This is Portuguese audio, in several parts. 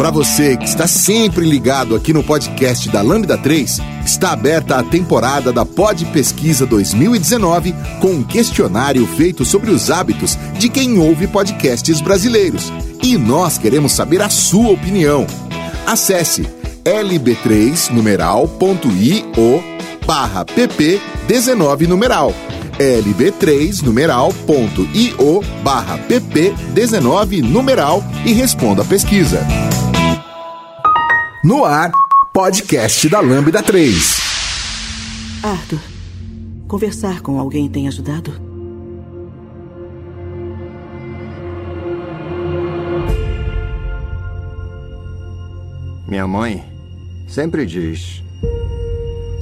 Para você que está sempre ligado aqui no podcast da Lambda 3, está aberta a temporada da Pod Pesquisa 2019 com um questionário feito sobre os hábitos de quem ouve podcasts brasileiros. E nós queremos saber a sua opinião. Acesse lb3 numeral.io barra pp 19 numeral lb3 numeral.io barra pp 19 numeral e responda a pesquisa. No ar, podcast da Lambda 3. Arthur, conversar com alguém tem ajudado? Minha mãe sempre diz: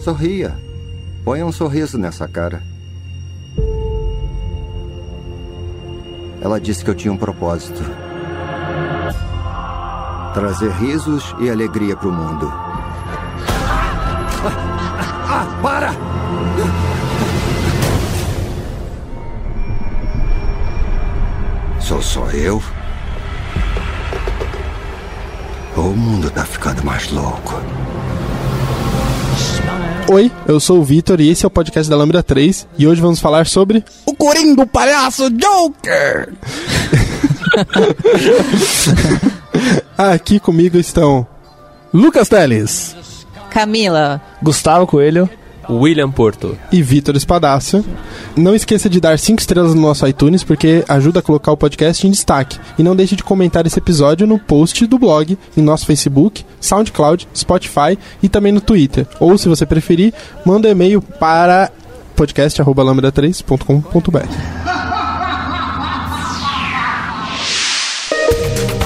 sorria, ponha um sorriso nessa cara. Ela disse que eu tinha um propósito trazer risos e alegria para o mundo. Ah, ah, para! Sou só eu? O mundo tá ficando mais louco. Oi, eu sou o Vitor e esse é o podcast da Lambda 3 e hoje vamos falar sobre o Coringa do Palhaço Joker. Aqui comigo estão Lucas Teles, Camila, Gustavo Coelho, William Porto e Vitor Espadácio. Não esqueça de dar 5 estrelas no nosso iTunes porque ajuda a colocar o podcast em destaque. E não deixe de comentar esse episódio no post do blog, em nosso Facebook, SoundCloud, Spotify e também no Twitter. Ou, se você preferir, manda um e-mail para podcast.lambda3.com.br.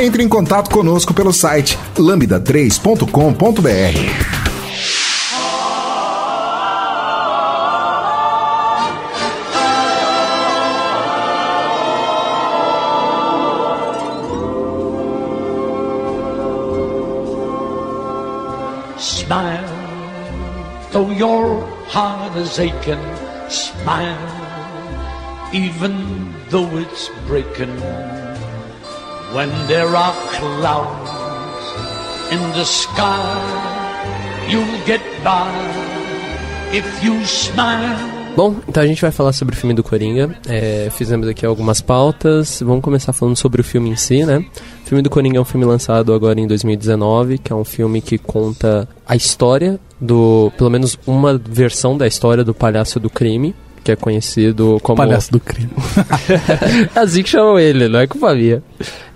Entre em contato conosco pelo site lambda3.com.br. Smile, though your heart is aching. Smile, even though it's breaking. When there are clouds in the sky, you'll get by if you smile. Bom, então a gente vai falar sobre o filme do Coringa. É, fizemos aqui algumas pautas. Vamos começar falando sobre o filme em si, né? O filme do Coringa é um filme lançado agora em 2019, que é um filme que conta a história do. pelo menos uma versão da história do palhaço do crime, que é conhecido como. Palhaço do crime. assim que chamam ele, não é culpa minha.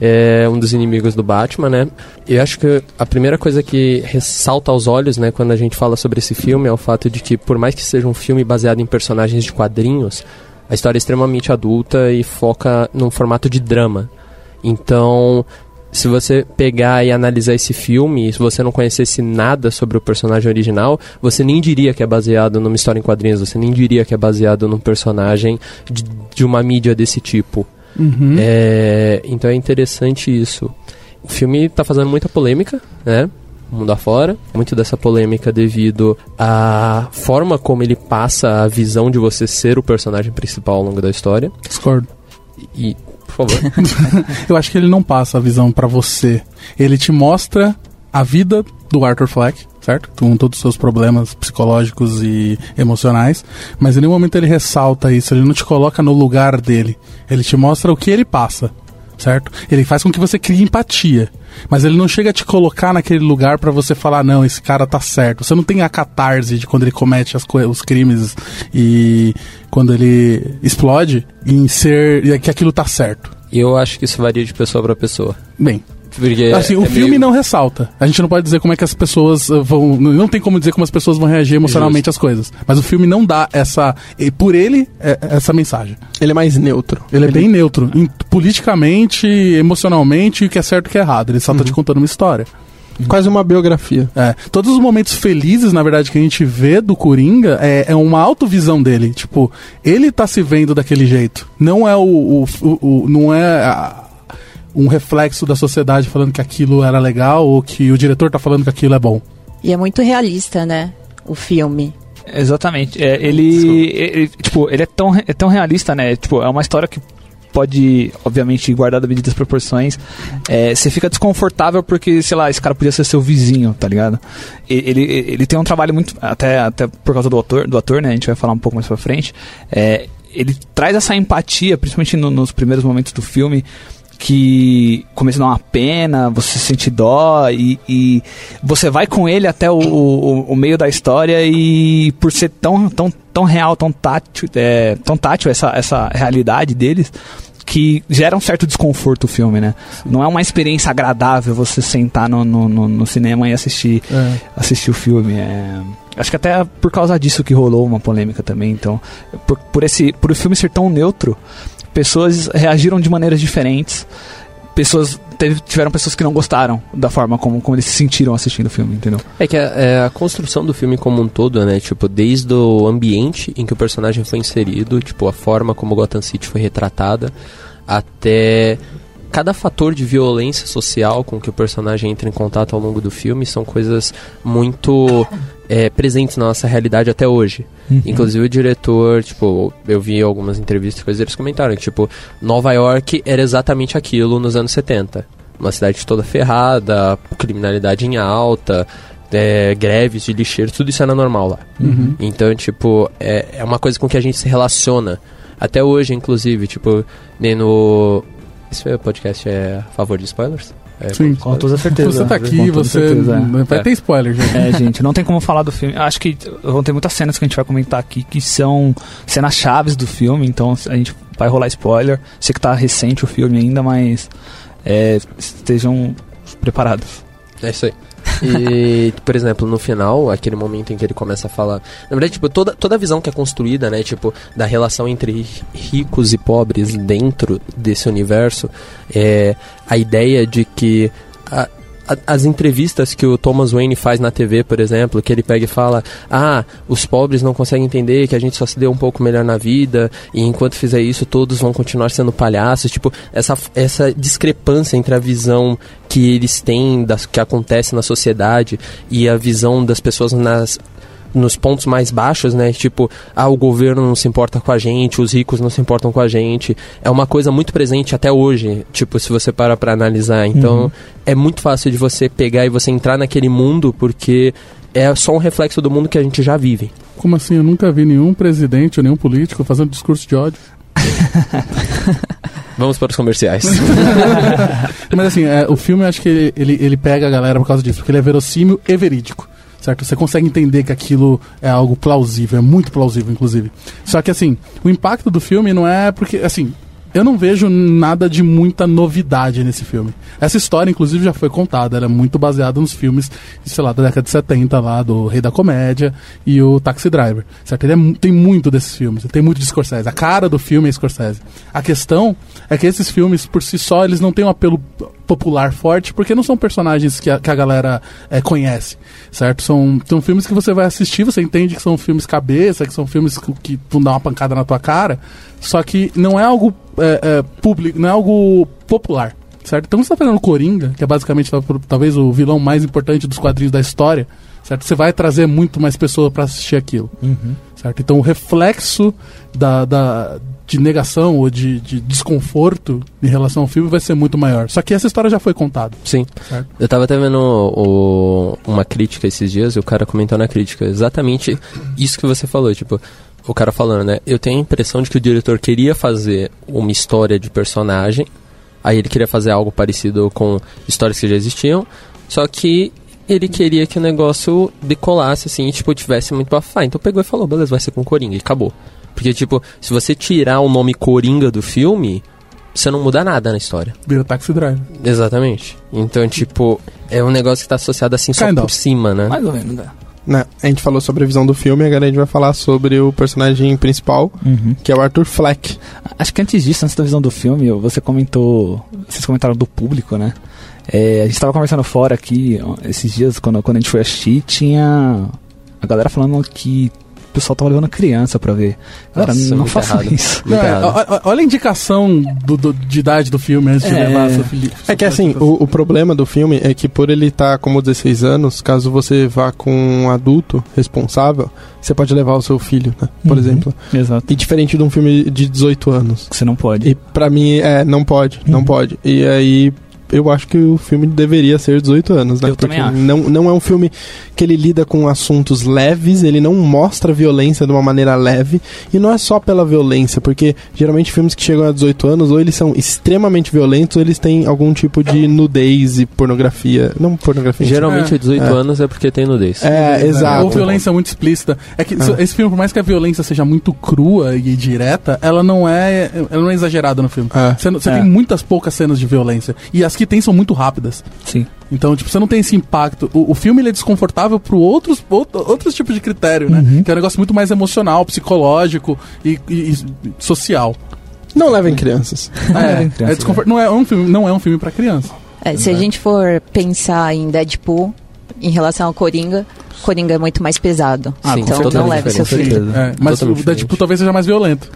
É um dos inimigos do Batman, né? Eu acho que a primeira coisa que ressalta aos olhos, né, quando a gente fala sobre esse filme é o fato de que, por mais que seja um filme baseado em personagens de quadrinhos, a história é extremamente adulta e foca num formato de drama. Então, se você pegar e analisar esse filme, se você não conhecesse nada sobre o personagem original, você nem diria que é baseado numa história em quadrinhos, você nem diria que é baseado num personagem de, de uma mídia desse tipo. Uhum. É, então é interessante isso. O filme está fazendo muita polêmica, né? Mundo afora. Muito dessa polêmica devido à forma como ele passa a visão de você ser o personagem principal ao longo da história. Discordo. E, favor. Eu acho que ele não passa a visão para você. Ele te mostra a vida do Arthur Fleck, certo? Com todos os seus problemas psicológicos e emocionais, mas em nenhum momento ele ressalta isso, ele não te coloca no lugar dele. Ele te mostra o que ele passa, certo? Ele faz com que você crie empatia. Mas ele não chega a te colocar naquele lugar para você falar, não, esse cara tá certo. Você não tem a catarse de quando ele comete as os crimes e quando ele explode em ser que aquilo tá certo. Eu acho que isso varia de pessoa para pessoa. Bem, Porque Assim, o é filme meio- não ressalta. A gente não pode dizer como é que as pessoas uh, vão. Não tem como dizer como as pessoas vão reagir emocionalmente às coisas. Mas o filme não dá essa. e Por ele, é- essa mensagem. Ele é mais neutro. Ele é bem neutro. em- politicamente, emocionalmente, o que é certo e o que é errado. Ele só tá te contando uma história. Quase uma biografia. É, todos os momentos felizes, na verdade, que a gente vê do Coringa é, é uma autovisão dele. Tipo, ele tá se vendo daquele jeito. Não é o. o- o- o- não é a- um reflexo da sociedade falando que aquilo era legal ou que o diretor tá falando que aquilo é bom. E é muito realista, né? O filme. Exatamente. É, ele, ele- tipo, ele é tão, é tão realista, né? Tipo, é uma história que pode, obviamente, guardar das medidas proporções. É, você fica desconfortável porque, sei lá, esse cara podia ser seu vizinho, tá ligado? Ele, ele tem um trabalho muito. Até, até por causa do ator, do ator, né? A gente vai falar um pouco mais pra frente. É, ele traz essa empatia, principalmente no- nos primeiros momentos do filme. Que começa a dar uma pena, você sente dó e, e você vai com ele até o, o, o meio da história e por ser tão, tão, tão real, tão tátil, é, tão tátil essa, essa realidade deles, que gera um certo desconforto o filme, né? Não é uma experiência agradável você sentar no, no, no- no cinema e assistir, É. assistir o filme. é. Acho que até por causa disso que rolou uma polêmica também. Então, por, por, esse, por o filme ser tão neutro, pessoas reagiram de maneiras diferentes. Pessoas teve- tiveram pessoas que não gostaram da forma como, como eles se sentiram assistindo o filme, entendeu? É que a, é, a construção do filme como um todo, né? Tipo, desde o ambiente em que o personagem foi inserido, tipo, a forma como Gotham City foi retratada, até cada fator de violência social com que o personagem entra em contato ao longo do filme são coisas muito é, presentes na nossa realidade até hoje. Inclusive o diretor, tipo, eu vi algumas entrevistas e coisas, eles comentaram que, tipo, Nova York era exatamente aquilo nos anos 70. Uma cidade toda ferrada, criminalidade em alta, é, greves de lixeiro, tudo isso era normal lá. Então, tipo, é, é uma coisa com que a gente se relaciona. Até hoje, inclusive, tipo, nem no. Esse podcast é a favor de spoilers? É, Sim. Com toda certeza. Você tá aqui, você. certeza, é. Vai É. ter spoiler, gente. É, gente, não tem como falar do filme. Acho que vão ter muitas cenas que a gente vai comentar aqui que são cenas chaves do filme, então a gente vai rolar spoiler. Sei que tá recente o filme ainda, mas é, estejam preparados. É isso aí. E, por exemplo, no final, aquele momento em que ele começa a falar. Na verdade, tipo, toda, toda a visão que é construída, né? Tipo, da relação entre ri- ricos e pobres dentro desse universo, é a ideia de que. As entrevistas que o Thomas Wayne faz na TV, por exemplo, que ele pega e fala: Ah, os pobres não conseguem entender que a gente só se deu um pouco melhor na vida, e enquanto fizer isso, todos vão continuar sendo palhaços. Tipo, essa, essa discrepância entre a visão que eles têm das que acontece na sociedade e a visão das pessoas nas nos pontos mais baixos, né? Tipo, ah, o governo não se importa com a gente, os ricos não se importam com a gente. É uma coisa muito presente até hoje, tipo, se você para pra analisar. Então, é muito fácil de você pegar e você entrar naquele mundo porque é só um reflexo do mundo que a gente já vive. Como assim? Eu nunca vi nenhum presidente ou nenhum político fazendo discurso de ódio. Vamos para os comerciais. Mas assim, é, o filme eu acho que ele, ele, ele pega a galera por causa disso, porque ele é verossímil e verídico. Certo? Você consegue entender que aquilo é algo plausível, é muito plausível, inclusive. Só que assim, o impacto do filme não é porque, assim, eu não vejo nada de muita novidade nesse filme. Essa história, inclusive, já foi contada, ela é muito baseada nos filmes, sei lá, da década de 70 lá, do Rei da Comédia e o Taxi Driver. Certo? Ele é tem muito desses filmes, tem muito de Scorsese. A cara do filme é Scorsese. A questão é que esses filmes, por si só, eles não têm um apelo popular forte, porque não são personagens que a, que a galera é, conhece, certo? São, são filmes que você vai assistir, você entende que são filmes cabeça, que são filmes que, que vão dar uma pancada na tua cara, só que não é algo é, é, público, não é algo popular, certo? Então você tá fazendo Coringa, que é basicamente tal- talvez o vilão mais importante dos quadrinhos da história, certo? Você vai trazer muito mais pessoas para assistir aquilo, certo? Então o reflexo da, da- de negação ou de, de desconforto em relação ao filme vai ser muito maior. Só que essa história já foi contada. Sim. Certo. Eu tava até vendo o- uma crítica esses dias e o cara comentou na crítica exatamente isso que você falou, tipo, o cara falando, né? Eu tenho a impressão de que o diretor queria fazer uma história de personagem, aí ele queria fazer algo parecido com histórias que já existiam, só que ele queria que o negócio decolasse, assim, e, tipo, tivesse muito falar. Então pegou e falou, beleza, vai ser com Coringa, e acabou. Porque, tipo, se você tirar o nome Coringa do filme, você não muda nada na história. Vira Taxi Driver. Exatamente. Então, tipo, é um negócio que tá associado assim só Kind por of. cima, né? Mais ou menos, né? Né, A gente falou sobre a visão do filme, agora a gente vai falar sobre o personagem principal, Uhum. que é o Arthur Fleck. Acho que antes disso, antes da visão do filme, você comentou. Vocês comentaram do público, né? É, a gente tava conversando fora aqui esses dias, quando, quando a gente foi assistir, tinha a galera falando que pessoal tava levando criança pra ver. Galera, Nossa, não errado. isso. Não, é, olha a indicação do, do- de idade do filme antes de É. levar seu filho. É que assim, o, o problema do filme é que por ele estar como 16 anos, caso você vá com um adulto responsável, você pode levar o seu filho, né? Por Uhum. exemplo. Exato. E diferente de um filme de 18 anos. Você não pode. E pra mim, é, não pode, não Uhum. pode. E aí, eu acho que o filme deveria ser 18 anos, né? Eu também acho. Não, não é um filme que ele lida com assuntos leves, ele não mostra violência de uma maneira leve. E não é só pela violência, porque geralmente filmes que chegam a 18 anos, ou eles são extremamente violentos, ou eles têm algum tipo de nudez e pornografia. Não pornografia. Geralmente, É. 18 É. anos é porque tem nudez. É, exato. Ou violência muito explícita. É que É. esse filme, por mais que a violência seja muito crua e direta, ela não é, ela não é exagerada no filme. É. Você, você É. tem muitas poucas cenas de violência. E as que tem são muito rápidas. Sim. Então, tipo, você não tem esse impacto. O, o filme ele é desconfortável para outros, outro- outros tipos de critério, né? Uhum. Que é um negócio muito mais emocional, psicológico e, e- e social. Não levem crianças. Não é, levem criança, é desconfort- não, é um filme, não é um filme para criança. É, se a gente for pensar em Deadpool em relação ao Coringa, Coringa é muito mais pesado. Ah, com então não leve seu filho. É, mas o Deadpool talvez seja mais violento.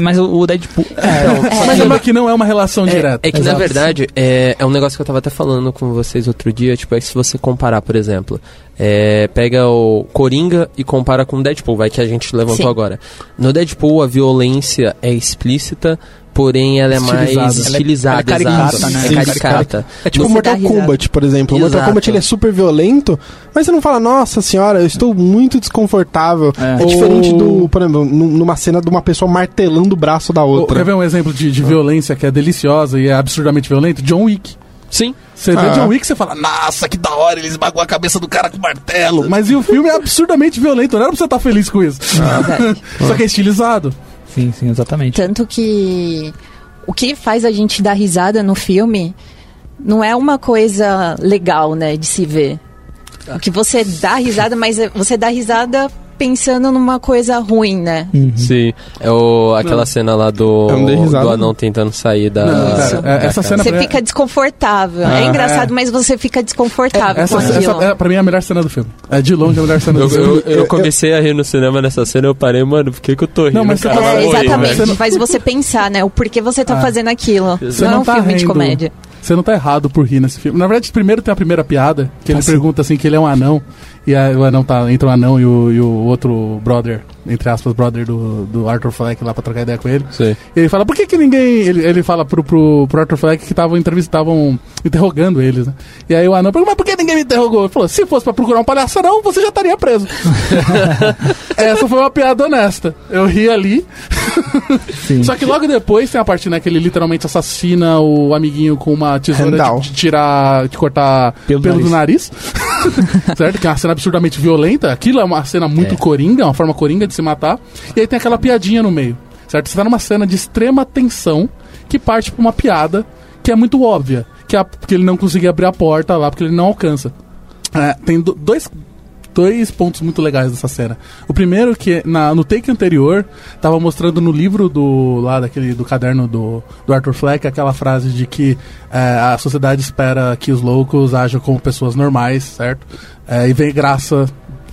Mas o, o Deadpool. Mas é que não é uma relação direta. É que, na Exato. verdade, é, é um negócio que eu tava até falando com vocês outro dia, tipo, é que se você comparar, por exemplo, é, pega o Coringa e compara com o Deadpool, vai que a gente levantou Sim. agora. No Deadpool, a violência é explícita, porém ela é mais Estilizada. estilizada, Ela é caricata, exato. né? É caricata. É tipo Você Mortal risada. Kombat, por exemplo. O Mortal Exato. Kombat ele é super violento, mas você não fala, nossa senhora, eu estou muito desconfortável. É. É, Ou- diferente do, por exemplo, num- numa cena de uma pessoa martelando o braço da outra. Quer ver um exemplo de, de violência que é deliciosa e é absurdamente violento? John Wick. Sim. Você vê Ah. John Wick, você fala, nossa, que da hora, ele esmagou a cabeça do cara com martelo. Mas e o filme é absurdamente violento, não era pra você estar feliz com isso. Verdade. Só que é estilizado. Sim, sim, exatamente. Tanto que o que faz a gente dar risada no filme não é uma coisa legal, né, de se ver. O que você dá risada, mas é- você dá risada pensando numa coisa ruim, né? Uhum. Sim. É o, aquela cena lá do, não do não. anão tentando sair da. Não, cara, da é- essa cena- Você pra- fica desconfortável. Ah, é engraçado, é. mas você fica desconfortável Essa, com aquilo. essa é, pra mim, é a melhor cena do filme. É de longe a melhor cena Eu, do filme. eu, eu comecei a rir no cinema nessa cena, eu parei, mano, por que, que eu tô rindo? Não, mas você cara? tá- É, morrer, exatamente. não- Faz você pensar, né? O porquê você tá Ah. fazendo aquilo. Você não, é não um tá filme de rindo. comédia. Você não tá errado por rir nesse filme. Na verdade, primeiro tem a primeira piada, que ele sim. pergunta assim que ele é um anão. E aí o anão tá. Entra o anão e o, e o outro brother, entre aspas, brother do, do Arthur Fleck lá pra trocar ideia com ele. Sim. E ele fala, por que que ninguém... Ele, ele fala pro, pro, pro Arthur Fleck que estavam estavam interrogando eles, né? E aí o anão pergunta, mas por que ninguém me interrogou? Ele falou, se fosse pra procurar um palhaçarão, você já estaria preso. Essa foi uma piada honesta. Eu ri ali. Sim. Só que logo depois tem a parte, né, que ele literalmente assassina o amiguinho com uma tesoura de, de tirar, de cortar Pelo pelo, do nariz. certo? Que é uma cena absurdamente violenta. Aquilo é uma cena muito É. coringa, uma forma coringa de se matar. E aí tem aquela piadinha no meio. Certo? Você tá numa cena de extrema tensão que parte pra uma piada que é muito óbvia. Que, é que ele não conseguia abrir a porta lá porque ele não alcança. É, tem do- dois, dois pontos muito legais dessa cena. O primeiro que na, no take anterior tava mostrando no livro do lá daquele do caderno do, do Arthur Fleck aquela frase de que é, a sociedade espera que os loucos ajam como pessoas normais, certo? É, e vem graça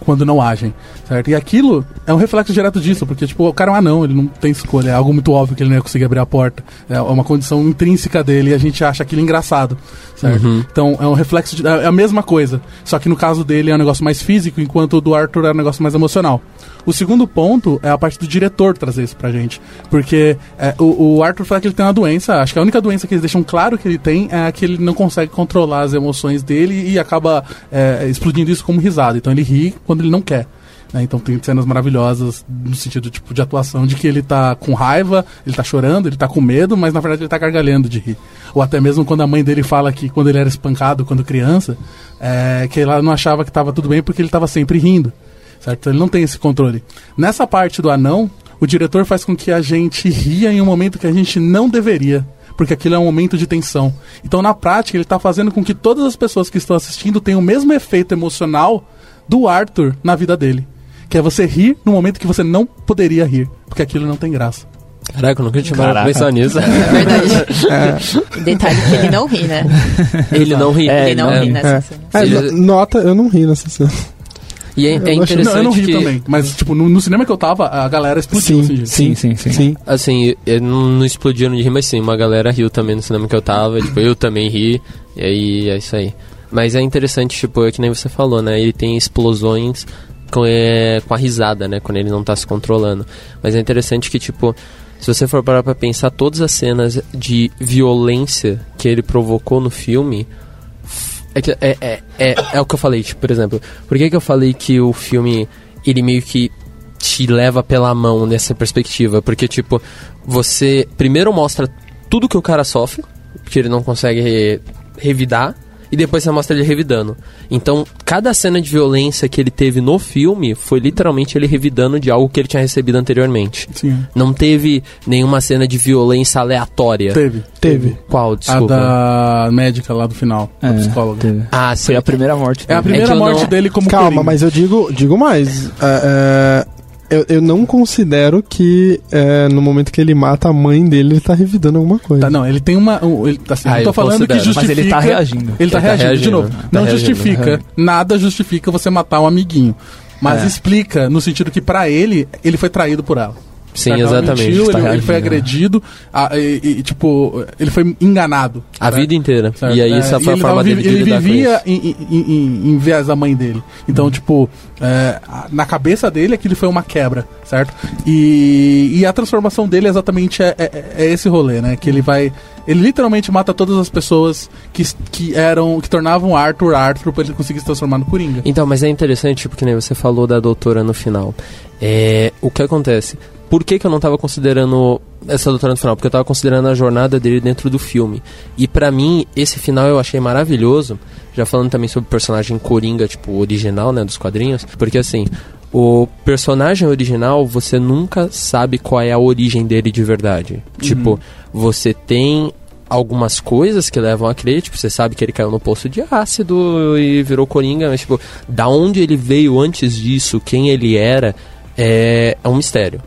quando não agem, certo? E aquilo é um reflexo direto disso, porque tipo, o cara é um anão, ele não tem escolha, é algo muito óbvio que ele não ia conseguir abrir a porta. É uma condição intrínseca dele e a gente acha aquilo engraçado, certo? Então é um reflexo, de, é a mesma coisa, só que no caso dele é um negócio mais físico, enquanto o do Arthur é um negócio mais emocional. O segundo ponto é a parte do diretor trazer isso pra gente, porque é, o, o Arthur Fleck ele tem uma doença, acho que a única doença que eles deixam claro que ele tem é que ele não consegue controlar as emoções dele e acaba é, explodindo isso como risada. Então ele ri quando ele não quer. né? Então tem cenas maravilhosas no sentido tipo de atuação de que ele tá com raiva, ele tá chorando, ele tá com medo, mas na verdade ele tá gargalhando de rir. Ou até mesmo quando a mãe dele fala que quando ele era espancado quando criança, é, que ela não achava que tava tudo bem porque ele tava sempre rindo. Certo? Ele não tem esse controle. Nessa parte do anão, o diretor faz com que a gente ria em um momento que a gente não deveria. porque aquilo é um momento de tensão. Então, na prática, ele tá fazendo com que todas as pessoas que estão assistindo tenham o mesmo efeito emocional do Arthur na vida dele. Que é você rir no momento que você não poderia rir, porque aquilo não tem graça. Caraca, eu nunca tinha parado pra pensar nisso. É verdade. Detalhe que ele não ri, né? Ele não ri. ele não é, ri nessa É. cena. É, Ele- no- nota, eu não ri nessa cena. E é, é interessante Não, eu não ri que, também, mas tipo, no, no cinema que eu tava, a galera explodiu assim, gente. Sim, sim, sim. Sim. assim, eu não, não explodiram de rir, mas sim, uma galera riu também no cinema que eu tava, tipo, eu também ri, e aí é isso aí. Mas é interessante, tipo, é que nem você falou, né? Ele tem explosões com, é, com a risada, né? Quando ele não tá se controlando. Mas é interessante que, tipo, se você for parar pra pensar, todas as cenas de violência que ele provocou no filme. É, que- é, é, é, é o que eu falei, tipo, por exemplo, por que, que eu falei que o filme ele meio que te leva pela mão nessa perspectiva? Porque, tipo, você primeiro mostra tudo que o cara sofre, porque ele não consegue re- revidar, e depois você mostra ele revidando. Então, cada cena de violência que ele teve no filme foi literalmente ele revidando de algo que ele tinha recebido anteriormente. Sim. Não teve nenhuma cena de violência aleatória. Teve. Teve. Qual? A Desculpa. da médica lá do final, da É, psicóloga. teve. Ah, sim. Foi a primeira morte. É a dele. primeira eu morte não- dele como Calma, Coringa. mas eu digo, digo mais. É, é, eu, eu não considero que é, no momento que ele mata a mãe dele, ele tá revidando alguma coisa. Tá, não, ele tem uma. um- ele, assim, Ah, não tô eu falando que justifica. Mas ele tá reagindo. Ele tá Ele tá reagindo, de reagindo, novo. tá não reagindo, justifica. Nada justifica você matar um amiguinho. Mas É. explica no sentido que pra ele, ele foi traído por ela. Sim, Certo? Ela exatamente. mentiu, Tá ele, ele foi agredido, ah, e, e, tipo, ele foi enganado. A certo? vida inteira. Certo. E aí, É, essa foi a ele forma dele de Ele vivia em, em, em, em vez da mãe dele. Então, tipo, é, a- na cabeça dele aquilo foi uma quebra, certo? E, e a transformação dele exatamente é, é, é esse rolê, né? Que ele vai. Ele literalmente mata todas as pessoas que, que eram. que tornavam Arthur Arthur pra ele conseguir se transformar no Coringa. Então, mas é interessante, tipo, que nem você falou da doutora no final. É, o que acontece? Por que, que eu não tava considerando essa doutora no final? Porque eu tava considerando a jornada dele dentro do filme. E pra mim, esse final eu achei maravilhoso. Já falando também sobre o personagem Coringa, tipo, original, né, dos quadrinhos. Porque assim, o personagem original, você nunca sabe qual é a origem dele de verdade. Tipo, você tem algumas coisas que levam a crer, tipo, você sabe que ele caiu no poço de ácido e virou coringa, mas tipo, da onde ele veio antes disso, quem ele era, é, é um mistério.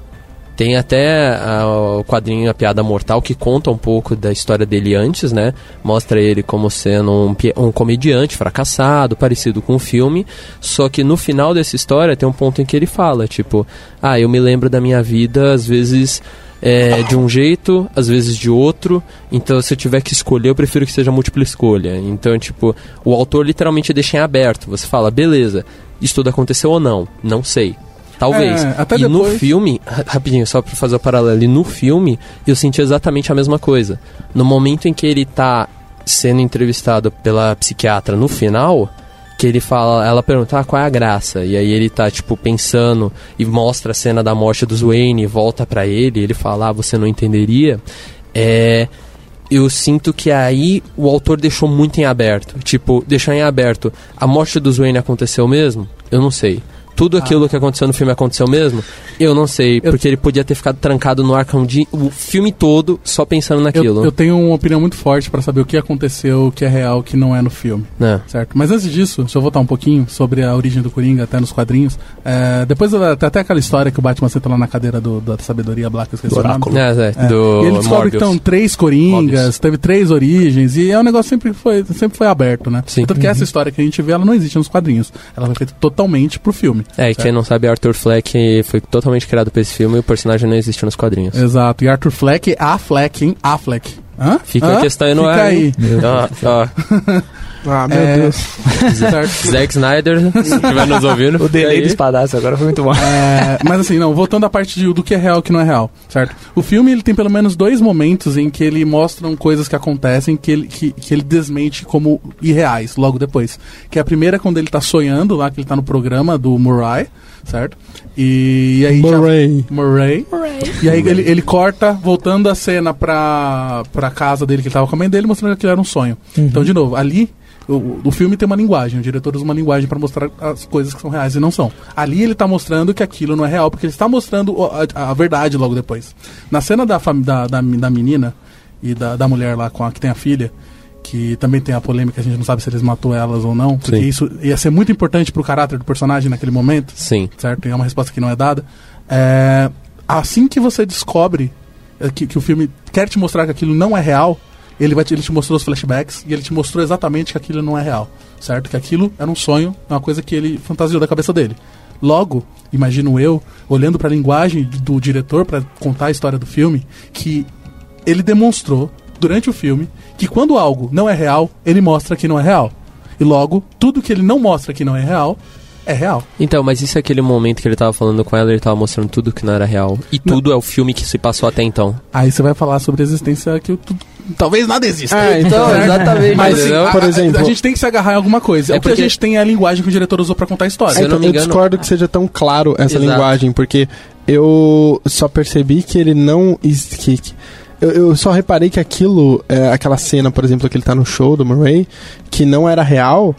Tem até ah, o quadrinho A Piada Mortal que conta um pouco da história dele antes, né? Mostra ele como sendo um, um comediante fracassado, parecido com o filme. Só que no final dessa história tem um ponto em que ele fala, tipo, ah, eu me lembro da minha vida, às vezes é, de um jeito, às vezes de outro. Então, se eu tiver que escolher, eu prefiro que seja múltipla escolha. Então, tipo, o autor literalmente deixa em aberto. Você fala, beleza, isso tudo aconteceu ou não? Não sei. Talvez. É, até e no depois- filme, ra- rapidinho, só pra fazer o paralelo, e no filme eu senti exatamente a mesma coisa. No momento em que ele tá sendo entrevistado pela psiquiatra no final, que ele fala, ela pergunta ah, qual é a graça, e aí ele tá tipo pensando e mostra a cena da morte do Wayne e volta pra ele, e ele fala, ah, você não entenderia. É, eu sinto que aí o autor deixou muito em aberto. Tipo, deixar em aberto. A morte do Wayne aconteceu mesmo? Eu não sei. Tudo aquilo que aconteceu no filme aconteceu mesmo? Eu não sei, Eu- porque ele podia ter ficado trancado no Arkham de, o filme todo só pensando Eu, naquilo. eu tenho uma opinião muito forte pra saber o que aconteceu, o que é real, o que não é no filme. né? Certo? Mas antes disso, deixa eu voltar um pouquinho sobre a origem do Coringa, até nos quadrinhos. É, depois tem até aquela história que o Batman senta lá na cadeira do, da sabedoria Black, eu esqueci Do o nome. É, é, É. do e ele descobre Morbius. que estão três Coringas, Morbius. teve três origens, e é um negócio que sempre foi, sempre foi aberto, né? Sim. Tanto que essa história que a gente vê, ela não existe nos quadrinhos. Ela foi feita totalmente pro filme. É, e quem não sabe, Arthur Fleck foi totalmente criado pra esse filme e o personagem não existe nos quadrinhos. Exato. E Arthur Fleck, a Fleck, hein? A Fleck. Hã? Fica Hã? a questão aí no Fica ar. aí. Ó, ó, Ah, meu É. Deus. Zack Snyder, se estiver nos ouvindo. O delay do aí. espadaço agora foi muito bom. É, mas assim, não, voltando à parte de- do que é real e o que não é real, certo? O filme ele tem pelo menos dois momentos em que ele mostram coisas que acontecem que ele, que, que ele desmente como irreais logo depois. Que a primeira é quando ele tá sonhando lá, que ele tá no programa do Murray, certo? E, aí já- Murray. Murray. E aí ele, ele corta, voltando a cena pra, pra casa dele, que ele tava com a mãe dele, mostrando que aquilo era um sonho. Então, de novo, ali. O, o filme tem uma linguagem, o diretor usa uma linguagem pra mostrar as coisas que são reais e não são. Ali ele tá mostrando que aquilo não é real, porque ele está mostrando a, a verdade logo depois. Na cena da, da, da, da menina, e da, da mulher lá com a que tem a filha, que também tem a polêmica, a gente não sabe se eles matou elas ou não, porque Sim. isso ia ser muito importante pro caráter do personagem naquele momento, Sim. certo? E é uma resposta que não é dada. É, assim que você descobre é, que, que o filme quer te mostrar que aquilo não é real, ele, vai te, ele te mostrou os flashbacks e ele te mostrou exatamente que aquilo não é real, certo? Que aquilo era um sonho, é uma coisa que ele fantasiou da cabeça dele. Logo, imagino eu, olhando para a linguagem do diretor para contar a história do filme, que ele demonstrou durante o filme que quando algo não é real, ele mostra que não é real. E logo, tudo que ele não mostra que não é real, é real. Então, mas isso é aquele momento que ele tava falando com ela, ele tava mostrando tudo que não era real. E tudo é o filme que se passou até então. Aí você vai falar sobre a existência que o- tu- talvez nada exista. Ah, então, exatamente, Mas assim, a, Por a- exemplo- a gente tem que se agarrar em alguma coisa. É o que a porque- gente tem é a linguagem que o diretor usou pra contar a história. Se eu não me eu discordo que seja tão claro essa Exato. linguagem, porque eu só percebi que ele não. que- eu, eu só reparei que aquilo, é, aquela cena, por exemplo, que ele tá no show do Murray, que não era real.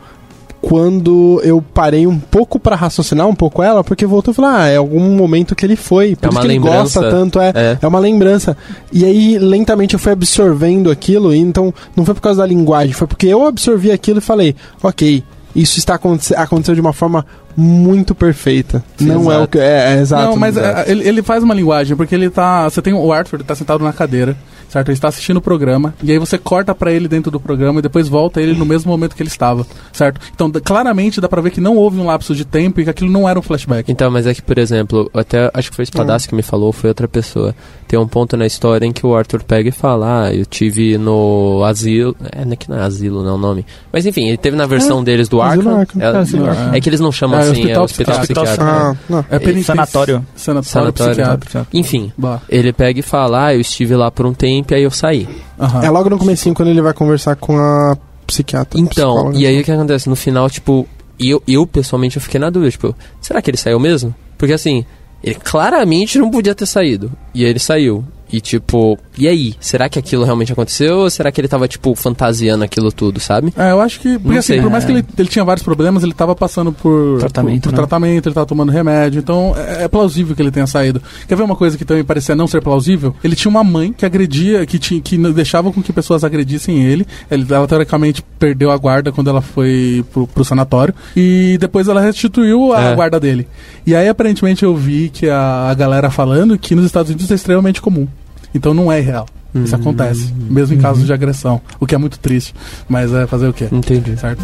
Quando eu parei um pouco pra raciocinar um pouco ela, porque voltou a falar, ah, é algum momento que ele foi. Por É isso uma que ele gosta tanto, é, É. é uma lembrança. E aí, lentamente, eu fui absorvendo aquilo, e então não foi por causa da linguagem, foi porque eu absorvi aquilo e falei, ok, isso está aconte aconteceu de uma forma muito perfeita. Sim, não é o exato. que. É, é exato. Não, mas exato. é, ele, ele faz uma linguagem, porque ele tá. Você tem o Arthur, ele tá sentado na cadeira, certo? Ele está assistindo o programa, e aí você corta pra ele dentro do programa e depois volta ele no mesmo momento que ele estava, certo? Então, claramente dá pra ver que não houve um lapso de tempo e que aquilo não era um flashback. Então, mas é que, por exemplo, até acho que foi o Espadassi que me falou, foi outra pessoa. Tem um ponto na história em que o Arthur pega e fala: Ah, eu tive no asilo. É, não é que não é asilo, não é o nome. Mas enfim, ele teve na versão deles do Arkham. Arkham. É, É, é que eles não chamam É, assim, hospital é hospital psiquiátrico. Ah, não. É penitência- Sanatório. Sanatório, Sanatório, psiquiátrico. Enfim, Bah. ele pega e fala: Ah, eu estive lá por um tempo e aí eu saí. Aham. É logo no comecinho quando ele vai conversar com a psiquiatra. Então, e aí o que acontece? No final, tipo, eu, eu pessoalmente eu fiquei na dúvida, tipo, será que ele saiu mesmo? Porque assim, ele claramente não podia ter saído. E aí ele saiu. E tipo, e aí? Será que aquilo realmente aconteceu? Ou será que ele tava, tipo, fantasiando aquilo tudo, sabe? É, eu acho que. Porque assim, sei. por mais que ele, ele tinha vários problemas, ele tava passando por Tratamento, por, por né? tratamento, ele tava tomando remédio. Então é, é plausível que ele tenha saído. Quer ver uma coisa que também parecia não ser plausível? Ele tinha uma mãe que agredia, que, tinha, que deixava com que pessoas agredissem ele. ele. Ela teoricamente perdeu a guarda quando ela foi pro, pro sanatório. E depois ela restituiu a É. guarda dele. E aí aparentemente eu vi que a, a galera falando que nos Estados Unidos é extremamente comum. Então não é real. Isso Hum. acontece, mesmo em casos de agressão, o que é muito triste. Mas é fazer o quê? Entendi. Certo?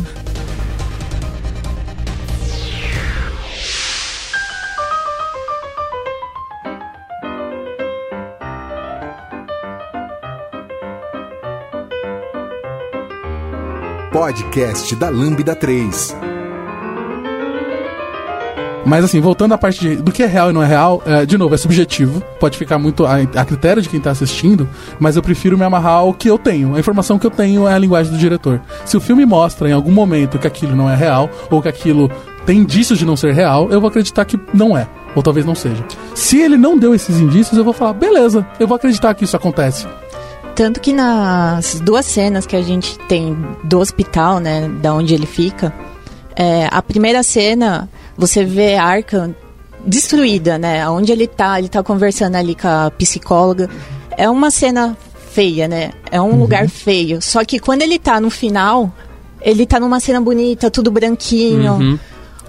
Podcast da Lambda 3. Mas assim, voltando à parte de- do que é real e não é real, é, de novo, é subjetivo. Pode ficar muito a, a critério de quem tá assistindo, mas eu prefiro me amarrar ao que eu tenho. A informação que eu tenho é a linguagem do diretor. Se o filme mostra em algum momento que aquilo não é real, ou que aquilo tem indícios de não ser real, eu vou acreditar que não é. Ou talvez não seja. Se ele não deu esses indícios, eu vou falar, beleza, eu vou acreditar que isso acontece. Tanto que nas duas cenas que a gente tem do hospital, né, da onde ele fica, é, a primeira cena você vê a Arkham destruída, né, onde ele tá, ele tá conversando ali com a psicóloga. É uma cena feia, né? É um lugar feio. Só que quando ele tá no final, ele tá numa cena bonita, tudo branquinho. Uhum.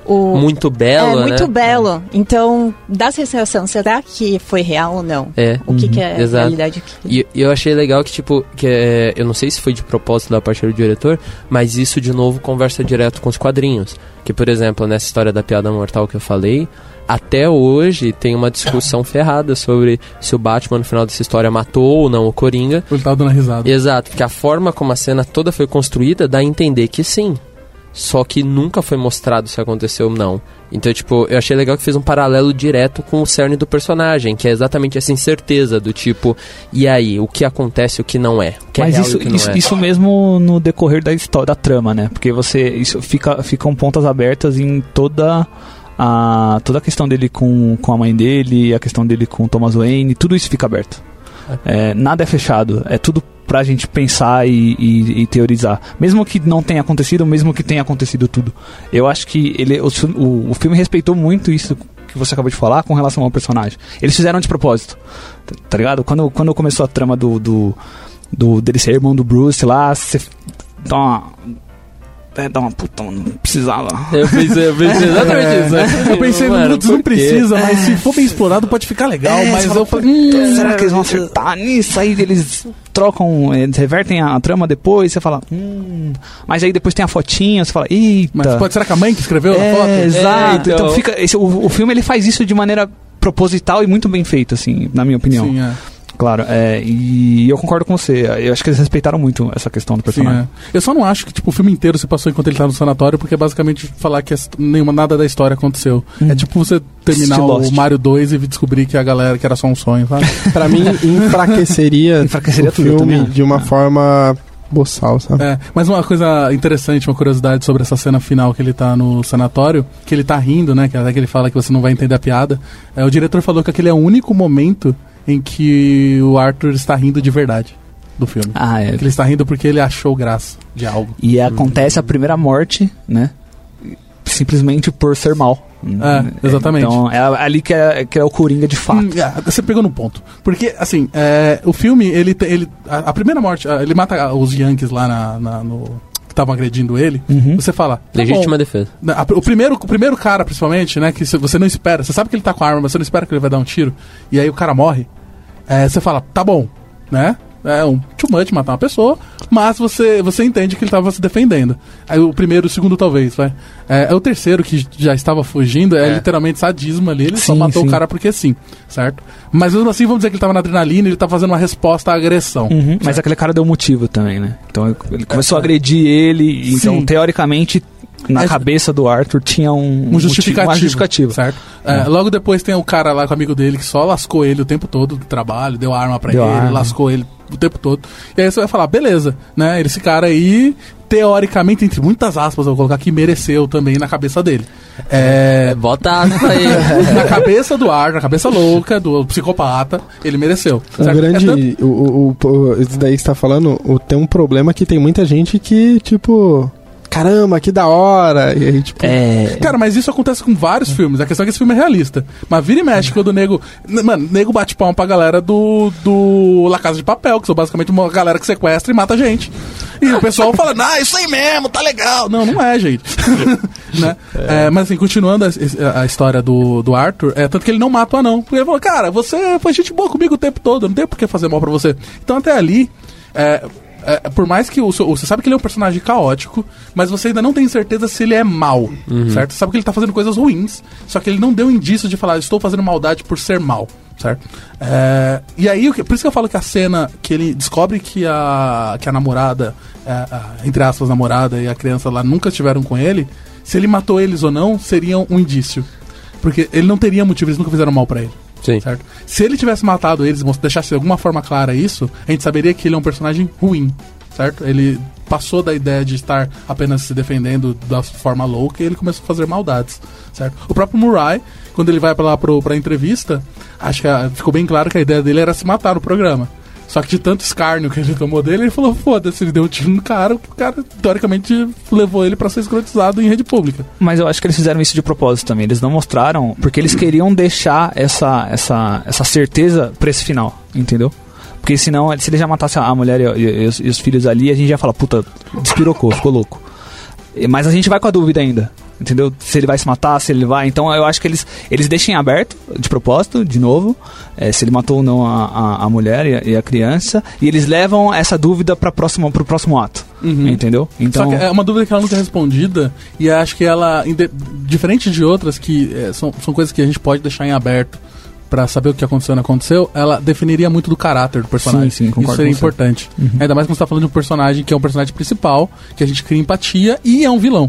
O, Muito belo, é muito né? belo. Então, dá a sensação, será que foi real ou não? É. O que, que é a Exato. realidade aqui? E e eu achei legal que, tipo, que é, eu não sei se foi de propósito da parte do diretor, mas isso de novo conversa direto com os quadrinhos. Que, por exemplo, nessa história da piada mortal que eu falei, até hoje tem uma discussão ferrada sobre se o Batman no final dessa história matou ou não o Coringa. Ele tava dando risada. Exato, porque a forma como a cena toda foi construída dá a entender que sim. Só que nunca foi mostrado se aconteceu ou não. Então, tipo, eu achei legal que fez um paralelo direto com o cerne do personagem, que é exatamente essa incerteza do tipo, e aí, o que acontece o que não é? O que é Mas e isso, que isso, é? isso mesmo no decorrer da história, da trama, né? Porque você. Isso fica, ficam pontas abertas em toda a. toda a questão dele com, com a mãe dele, a questão dele com o Thomas Wayne, tudo isso fica aberto. É, nada é fechado, é tudo pra gente pensar e, e- e teorizar. Mesmo que não tenha acontecido, mesmo que tenha acontecido tudo. Eu acho que ele, o, o, o filme respeitou muito isso que você acabou de falar com relação ao personagem. Eles fizeram de propósito, tá, ligado? Quando, quando começou a trama do, do, do dele ser irmão do Bruce lá, você. É, dá uma puta, não precisava. Eu pensei, eu pensei exatamente isso. né? Eu pensei, Mano, putz, não precisa, mas se for bem explorado pode ficar legal. É, mas eu falei, hum, Será que eles vão acertar nisso? Aí eles trocam, eles revertem a, trama depois, você fala, hum. Mas aí depois tem a fotinha, você fala, eita. mas pode, será que a mãe que escreveu é, na foto? Exato. É, então, então- fica. Esse, o, o filme ele faz isso de maneira proposital e muito bem feito, assim, na minha opinião. Sim, é. Claro, é, e eu concordo com você. Eu acho que eles respeitaram muito essa questão do Sim, personagem. é. Eu só não acho que tipo, o filme inteiro se passou enquanto ele tá no sanatório, porque é basicamente falar que nenhuma, nada da história aconteceu. Hum. É tipo você terminar o. Mario 2 e descobrir que a galera que era só um sonho, sabe? Pra mim, enfraqueceria, Enfraqueceria o tudo filme também. de uma forma boçal, sabe? É, mas uma coisa interessante, uma curiosidade sobre essa cena final que ele tá no sanatório, que ele tá rindo, né? Que até que ele fala que você não vai entender a piada. É, o diretor falou que aquele é o único momento em que o Arthur está rindo de verdade do filme. Ah, é. Que ele está rindo porque ele achou graça de algo. E acontece a primeira morte, né? Simplesmente por ser mal. É, exatamente. Então é ali que é, que é o Coringa de fato. Hum, ah, você pegou no ponto. Porque, assim, é, o filme, ele, ele a, a primeira morte, ah, ele mata os Yankees lá na, na- no, estavam agredindo ele. Uhum. Você fala. tá Legítima bom. defesa. O primeiro, o primeiro cara, principalmente, né, que você não espera, você sabe que ele tá com a arma, mas você não espera que ele vai dar um tiro, e aí o cara morre, é, você fala, tá bom, né? É um too much matar uma pessoa, mas você, você entende que ele tava se defendendo. Aí o primeiro, o segundo talvez, vai. É, é o terceiro que já estava fugindo, é, É. literalmente sadismo ali, ele só Sim, matou sim. o cara porque sim, certo? Mas mesmo assim, vamos dizer que ele tava na adrenalina, ele tá fazendo uma resposta à agressão. Uhum, Mas aquele cara deu motivo também, né? Então ele começou a agredir ele, então Sim. teoricamente na É- cabeça do Arthur tinha um, um motivo- justificativo. uma justificativa. Certo? É, Logo depois tem o cara lá com o amigo dele que só lascou ele o tempo todo do trabalho, deu arma pra Deu ele, arma. lascou ele o tempo todo. E aí você vai falar, beleza, né? Esse cara aí, teoricamente, entre muitas aspas, eu vou colocar aqui, mereceu também na cabeça dele. É. Bota aspa aí. na cabeça do ar, na cabeça louca, do psicopata, ele mereceu. Um certo? grande. É tanto- o, o, o, o- isso daí que você tá falando, o, tem um problema que tem muita gente que, tipo. Caramba, que da hora! E aí, tipo. É. Cara, mas isso acontece com vários filmes. A questão é que esse filme é realista. Mas vira e mexe quando o nego. Mano, nego bate palma pra galera do. do La Casa de Papel, que são basicamente uma galera que sequestra e mata gente. E o pessoal fala, ah, isso aí mesmo, tá legal. Não, não é, gente. né? É, mas assim, continuando a, a- a história do, do Arthur, é tanto que ele não mata o anão. Porque ele falou, cara, você foi gente boa comigo o tempo todo, não tem por que fazer mal pra você. Então até ali. é, é, por mais que o, seu- você sabe que ele é um personagem caótico, mas você ainda não tem certeza se ele é mal, certo? Você sabe que ele tá fazendo coisas ruins, só que ele não deu indício de falar, estou fazendo maldade por ser mal, certo? É, e aí, por isso que eu falo que a cena que ele descobre que a, que a namorada, é, a- entre aspas, namorada e a criança lá nunca estiveram com ele, se ele matou eles ou não, seria um indício. Porque ele não teria motivo, eles nunca fizeram mal pra ele. Sim. Certo? Se ele tivesse matado eles, deixasse de alguma forma clara isso, a gente saberia que ele é um personagem ruim, certo? Ele passou da ideia de estar apenas se defendendo da forma louca e ele começou a fazer maldades, certo? O próprio Murray, quando ele vai pra lá pro, pra entrevista, acho que ah, ficou bem claro que a ideia dele era se matar no programa. Só que de tanto escárnio que ele tomou dele, ele falou, foda-se, ele deu um tiro no cara, o cara, teoricamente, levou ele pra ser escrotizado em rede pública. Mas eu acho que eles fizeram isso de propósito também. Eles não mostraram, porque eles queriam deixar essa, essa, essa certeza pra esse final, entendeu? Porque senão, se ele já matasse a mulher e, e- e os, e os filhos ali, a gente já fala, puta, despirocou, ficou louco. Mas a gente vai com a dúvida ainda, entendeu? Se ele vai se matar, se ele vai. Então eu acho que eles, eles deixem aberto, de propósito, de novo, eh, se ele matou ou não a, a, a mulher e a, e a criança, e eles levam essa dúvida para próximo, pro próximo ato, entendeu? Então, Só que é uma dúvida que ela nunca é respondida e acho que ela, diferente de outras que é, são, são coisas que a gente pode deixar em aberto pra saber o que aconteceu ou não aconteceu, ela definiria muito do caráter do personagem. Sim, sim, concordo Isso seria importante. Ainda mais quando você tá falando de um personagem que é um personagem principal, que a gente cria empatia e é um vilão,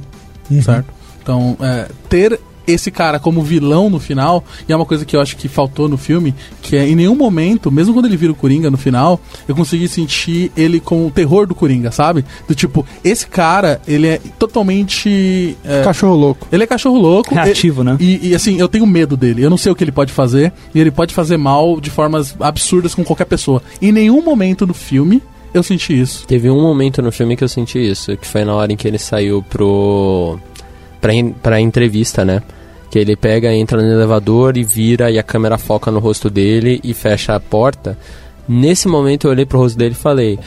certo? Então, é, ter esse cara como vilão no final, e é uma coisa que eu acho que faltou no filme, que é em nenhum momento, mesmo quando ele vira o Coringa no final, eu consegui sentir ele com o terror do Coringa, sabe? Do tipo, esse cara, ele é totalmente. é, Cachorro louco. ele é cachorro louco. Reativo, e- né? E, e, assim, eu tenho medo dele. Eu não sei o que ele pode fazer. E ele pode fazer mal de formas absurdas com qualquer pessoa. Em nenhum momento do filme eu senti isso. Teve um momento no filme que eu senti isso, que foi na hora em que ele saiu pro. Pra, en- pra entrevista, né? Que ele pega, entra no elevador e vira e a câmera foca no rosto dele e fecha a porta. Nesse momento eu olhei pro rosto dele e falei: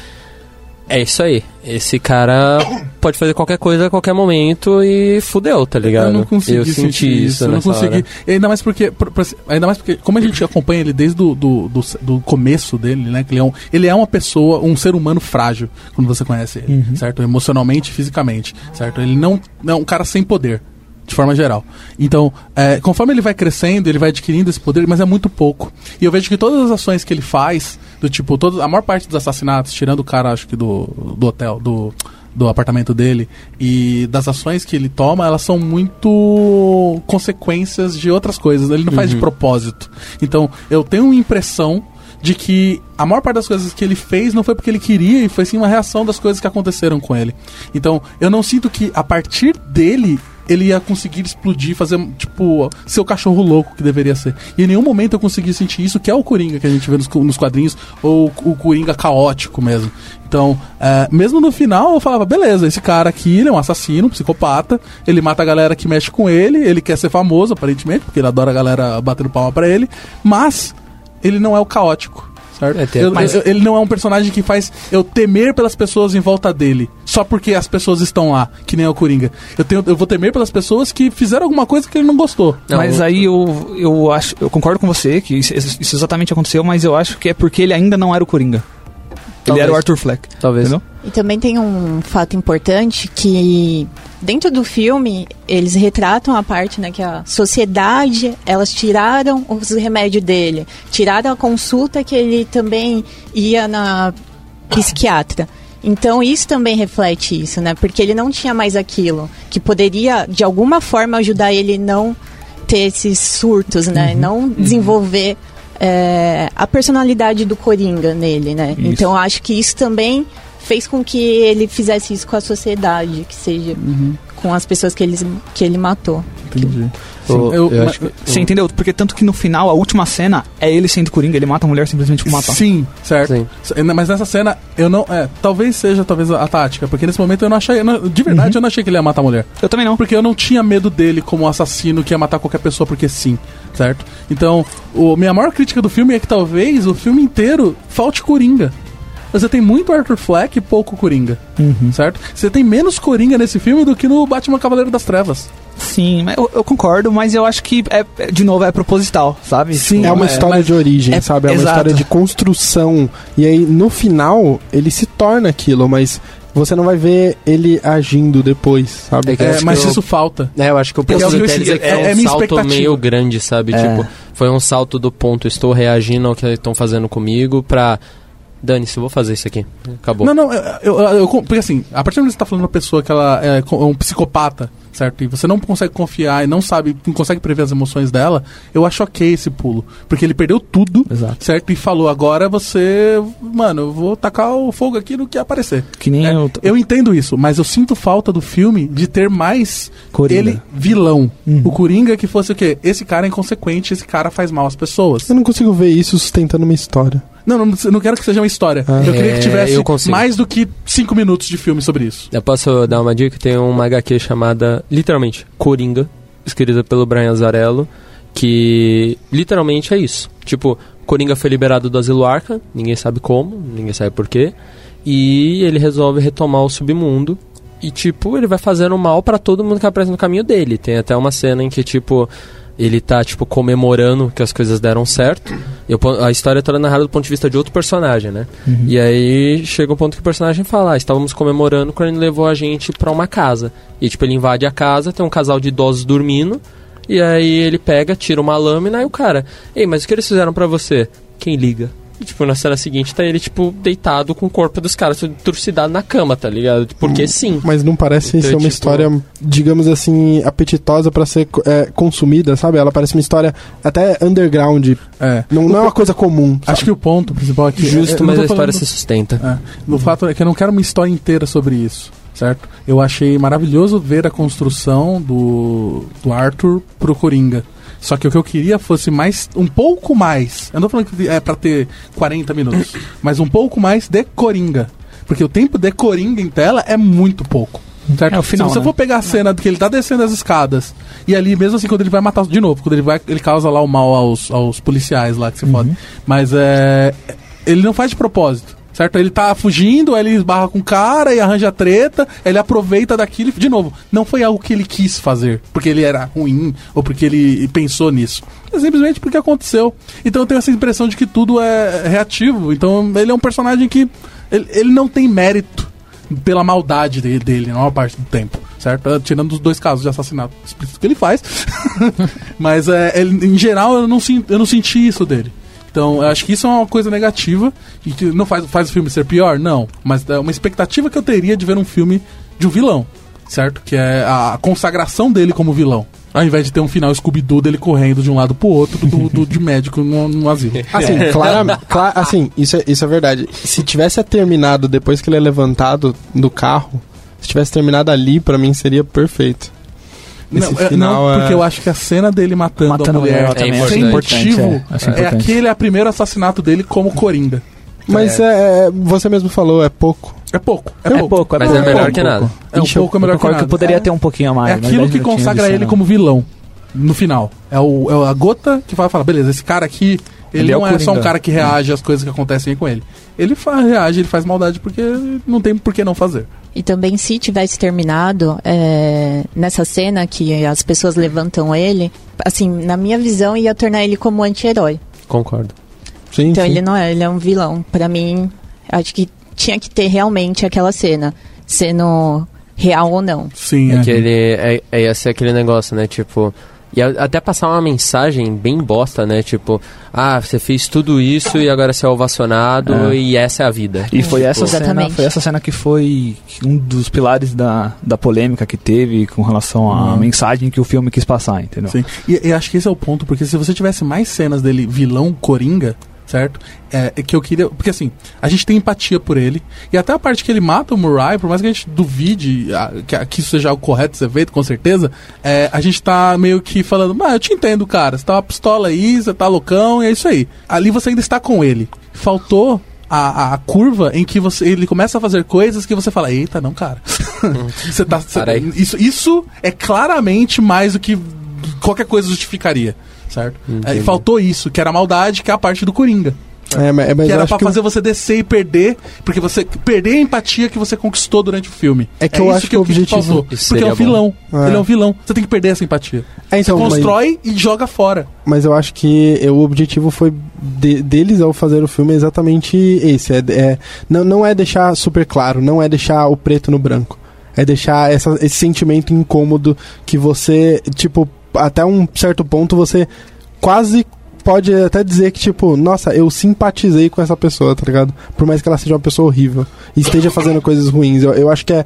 É isso aí. Esse cara pode fazer qualquer coisa a qualquer momento e fudeu, tá ligado? Eu não consegui eu sentir senti isso, eu não consegui. hora. E ainda mais porque, por- por- ainda mais porque, como a gente acompanha ele desde do, do, do, do começo dele, né? Que ele é, um, ele é uma pessoa, um ser humano frágil, quando você conhece ele, certo? Emocionalmente e fisicamente, certo? Ele não, não é um cara sem poder. De forma geral. Então, é, conforme ele vai crescendo, ele vai adquirindo esse poder, mas é muito pouco. E eu vejo que todas as ações que ele faz, do tipo, todo, a maior parte dos assassinatos, tirando o cara, acho que do, do hotel, do, do apartamento dele e das ações que ele toma, elas são muito consequências de outras coisas. Ele não faz de propósito. Então, eu tenho uma impressão de que a maior parte das coisas que ele fez não foi porque ele queria e foi sim uma reação das coisas que aconteceram com ele. Então, eu não sinto que a partir dele ele ia conseguir explodir, fazer, tipo, ser o cachorro louco que deveria ser. E em nenhum momento eu consegui sentir isso, que é o Coringa que a gente vê nos, nos quadrinhos, ou o Coringa caótico mesmo. Então, é, mesmo no final, eu falava, beleza, esse cara aqui, ele é um assassino, um psicopata, ele mata a galera que mexe com ele, ele quer ser famoso, aparentemente, porque ele adora a galera batendo palma pra ele, mas ele não é o caótico. Certo? É, tem- Eu- mas- eu- ele não é um personagem que faz eu temer pelas pessoas em volta dele, só porque as pessoas estão lá, que nem é o Coringa. Eu, tenho, eu vou temer pelas pessoas que fizeram alguma coisa que ele não gostou. Não, mas eu- aí eu, eu acho, eu concordo com você que isso, isso exatamente aconteceu, mas eu acho que é porque ele ainda não era o Coringa. Ele Talvez. era o Arthur Fleck. Talvez. Entendeu? E também tem um fato importante que dentro do filme eles retratam a parte né, que a sociedade elas tiraram os remédios dele, tiraram a consulta que ele também ia na psiquiatra. Então isso também reflete isso, né? Porque ele não tinha mais aquilo que poderia de alguma forma ajudar ele não ter esses surtos, né? Não desenvolver é, a personalidade do Coringa nele, né? Isso. Então acho que isso também fez com que ele fizesse isso com a sociedade, que seja com as pessoas que ele, que ele matou. Entendi. Eu- eu- eu que- Você entendeu? Porque tanto que no final, a última cena é ele sendo Coringa, ele mata a mulher simplesmente por matar. Sim, certo. Sim. S- Mas nessa cena, eu não. É, talvez seja talvez a, a tática, porque nesse momento eu não achei. eu não- de verdade, eu não achei que ele ia matar a mulher. Eu também não. Porque eu não tinha medo dele como um assassino que ia matar qualquer pessoa porque sim, certo? Então, o, minha maior crítica do filme é que talvez o filme inteiro falte Coringa. Você tem muito Arthur Fleck e pouco Coringa, certo? Você tem menos Coringa nesse filme do que no Batman Cavaleiro das Trevas. Sim, mas eu, eu concordo, mas eu acho que, é, de novo, é proposital, sabe? Sim, É uma É, história de origem, é- sabe? É uma exato. história de construção. E aí, no final, ele se torna aquilo, mas você não vai ver ele agindo depois, sabe? É que eu É, mas eu- isso falta. É, eu acho que ponto é o que eu- é que é- é um salto meio grande, sabe? É. Tipo, foi um salto do ponto, estou reagindo ao que eles estão fazendo comigo pra... Dane-se, eu vou fazer isso aqui. Acabou. Não, não, eu, eu, eu- porque assim, a partir do momento que você tá falando uma pessoa que ela é co- um psicopata, certo? E você não consegue confiar e não sabe, não consegue prever as emoções dela, eu acho ok esse pulo. Porque ele perdeu tudo, Exato. certo? E falou, agora você. Mano, eu vou tacar o fogo aqui no que aparecer. Que nem É, eu, eu entendo isso, mas eu sinto falta do filme de ter mais Coringa. ele vilão. Uhum. O Coringa que fosse o quê? Esse cara é inconsequente, esse cara faz mal às pessoas. Eu não consigo ver isso sustentando uma história. Não, não, não quero que seja uma história. Ah. Eu queria É, que tivesse eu consigo. mais do que cinco minutos de filme sobre isso. Eu posso dar uma dica? Tem uma HQ chamada, literalmente, Coringa, escrita pelo Brian Azarello, que literalmente é isso. Tipo, Coringa foi liberado do asilo Arca, ninguém sabe como, ninguém sabe porquê, e ele resolve retomar o submundo. E, tipo, ele vai fazendo mal pra todo mundo que aparece no caminho dele. Tem até uma cena em que, tipo, ele tá, tipo, comemorando que as coisas deram certo. O a história toda é narrada do ponto de vista de outro personagem, né? E aí chega um ponto que o personagem fala: ah, estávamos comemorando quando ele levou a gente pra uma casa. E, tipo, ele invade a casa, tem um casal de idosos dormindo. E aí ele pega, tira uma lâmina e o cara: Ei, mas o que eles fizeram pra você? Quem liga? E, tipo, na cena seguinte tá ele, tipo, deitado com o corpo dos caras, trucidado na cama, tá ligado? Porque sim. Mas não parece Então, ser uma tipo- história, digamos assim, apetitosa pra ser é, consumida, sabe? Ela parece uma história até underground. É. Não, não é uma coisa comum. Acho que o ponto principal aqui. Justo, eu não mas a história falando- se sustenta. É. O fato é que eu não quero uma história inteira sobre isso, certo? Eu achei maravilhoso ver a construção do, do Arthur pro Coringa. Só que o que eu queria fosse mais, um pouco mais. Eu não tô falando que é pra ter 40 minutos, mas um pouco mais de Coringa. Porque o tempo de Coringa em tela é muito pouco. Certo? É o final, Se você né? for pegar a cena que ele tá descendo as escadas e ali, mesmo assim, quando ele vai matar de novo, quando ele vai, ele causa lá o mal aos, aos policiais lá que se fode. Mas é. ele não faz de propósito. Certo? Ele tá fugindo, aí ele esbarra com o cara e arranja treta, ele aproveita daquilo de novo, não foi algo que ele quis fazer, porque ele era ruim ou porque ele pensou nisso. É simplesmente porque aconteceu. Então eu tenho essa impressão de que tudo é reativo. Então ele é um personagem que. Ele, ele não tem mérito pela maldade dele, dele na maior parte do tempo, certo? Tirando os dois casos de assassinato que ele faz. Mas é, ele- em geral eu não, eu não senti isso dele. Então, eu acho que isso é uma coisa negativa e que não faz, faz o filme ser pior, não. Mas é uma expectativa que eu teria de ver um filme de um vilão, certo? Que é a consagração dele como vilão. Ao invés de ter um final Scooby-Doo dele correndo de um lado pro outro do, do- de médico no, no asilo. Assim, claramente, cla- assim isso, é, isso é verdade. Se tivesse terminado depois que ele é levantado do carro, se tivesse terminado ali, pra mim seria perfeito. Esse Não, é- final não, é- porque eu acho que a cena dele matando, Matando a mulher acho sem importante, motivo é, acho é, importante. aquele é o primeiro assassinato dele como Coringa. Mas é, é, você mesmo falou, é pouco. É pouco, é, É pouco. pouco, é Mas pouco, é melhor que nada. É um pouco melhor Eu que nada. que poderia É- ter um pouquinho a mais. É aquilo que minutinhos consagra ele como vilão no final. É, o, é a gota que vai falar, beleza, esse cara aqui, ele, Ele é não o é, só um cara que reage às coisas que acontecem com ele. Ele fa- reage, ele faz maldade porque não tem por que não fazer. E também, se tivesse terminado é, nessa cena que as pessoas levantam ele, assim, na minha visão, ia tornar ele como anti-herói. Concordo. Sim, Então sim. ele não é, ele é um vilão. Pra mim, acho que tinha que ter realmente aquela cena, sendo real ou não. Sim, É é. que ele é, é, ia ser aquele negócio, né? Tipo. E a- até passar uma mensagem bem bosta, né? Tipo, ah, você fez tudo isso e agora você é ovacionado É. e essa é a vida. E foi essa, cena, Exatamente. foi essa cena que foi um dos pilares da, da polêmica que teve com relação à Uhum. mensagem que o filme quis passar, entendeu? Sim. E, e acho que esse é o ponto, porque se você tivesse mais cenas dele vilão Coringa, certo? É, é que eu queria. Porque assim, a gente tem empatia por ele. E até a parte que ele mata o Murray, por mais que a gente duvide ah, que, que isso seja o correto ser feito, com certeza, é, a gente tá meio que falando, mas eu te entendo, cara. Você tá uma pistola aí, você tá loucão, e é isso aí. Ali você ainda está com ele. Faltou. A, a curva em que você, ele começa a fazer coisas que você fala, eita, não, cara. você tá, você- Para aí. isso, isso é claramente mais do que qualquer coisa justificaria, certo? É, e faltou isso, que era a maldade, que é a parte do Coringa. É, mas, mas que eu era pra o- fazer você descer e perder, porque você perder a empatia que você conquistou durante o filme. É que eu isso acho que o eu quis objetivo- faltou. Porque é um vilão. É. Ele é um vilão. Você tem que perder essa empatia. É, então, você mas- constrói e joga fora. Mas eu acho que é, o objetivo foi de- deles ao fazer o filme é exatamente esse. É, é- não, não é deixar super claro, não é deixar o preto no branco. É deixar essa- esse sentimento incômodo que você, tipo, até um certo ponto você quase pode até dizer que, tipo, nossa, eu simpatizei com essa pessoa, tá ligado? Por mais que ela seja uma pessoa horrível e esteja fazendo coisas ruins. Eu, eu acho que é.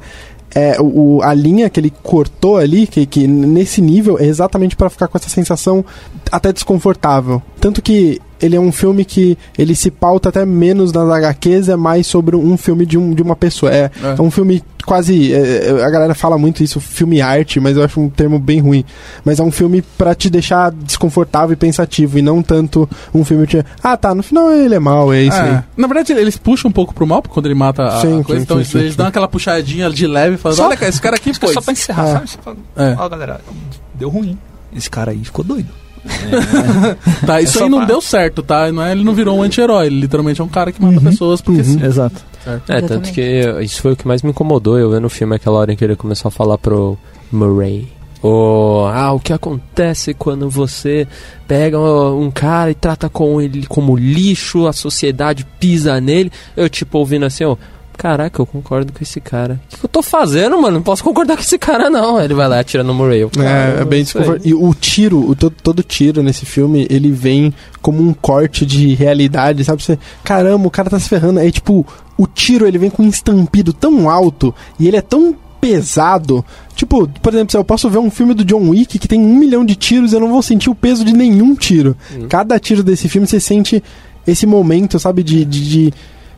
É, o, a linha que ele cortou ali, que, que nesse nível, é exatamente pra ficar com essa sensação até desconfortável. Tanto que ele é um filme que ele se pauta até menos nas HQs, é mais sobre um filme de, um, de uma pessoa. É, É. é um filme quase. é, a galera fala muito isso, filme arte, mas eu acho um termo bem ruim. Mas é um filme pra te deixar desconfortável e pensativo, e não tanto um filme que. Ah, tá, no final ele é mal, é isso É. aí. Na verdade, eles puxam um pouco pro mal quando ele mata a, Sim, a coisa. sim, então sim, eles, sim, eles sim. dão aquela puxadinha de leve, falando: Só- olha, cara, esse cara aqui, pô. é só pra encerrar, É. sabe? É. Ó, galera, deu ruim. Esse cara aí ficou doido. Tá, isso É aí não pra- deu certo, tá? Não é, ele não virou um anti-herói. Ele literalmente é um cara que mata Uhum. pessoas porque Uhum. sim. Exato. É, tanto que isso foi o que mais me incomodou eu vendo no filme aquela hora em que ele começou a falar pro Murray. O, ah, o que acontece quando você pega um cara e trata com ele como lixo, a sociedade pisa nele. Eu, tipo, ouvindo assim, ó. Caraca, eu concordo com esse cara. O que, que eu tô fazendo, mano? Não posso concordar com esse cara, não. Ele vai lá e atira no Murray. Cara, É, é bem desconfortável. E o tiro, o to- todo tiro nesse filme, ele vem como um corte de realidade, sabe? Você, caramba, o cara tá se ferrando. Aí, tipo, o tiro, ele vem com um estampido tão alto e ele é tão pesado. Tipo, por exemplo, se eu posso ver um filme do John Wick que tem um milhão de tiros, eu não vou sentir o peso de nenhum tiro. Hum. Cada tiro desse filme, você sente esse momento, sabe? De... de, de-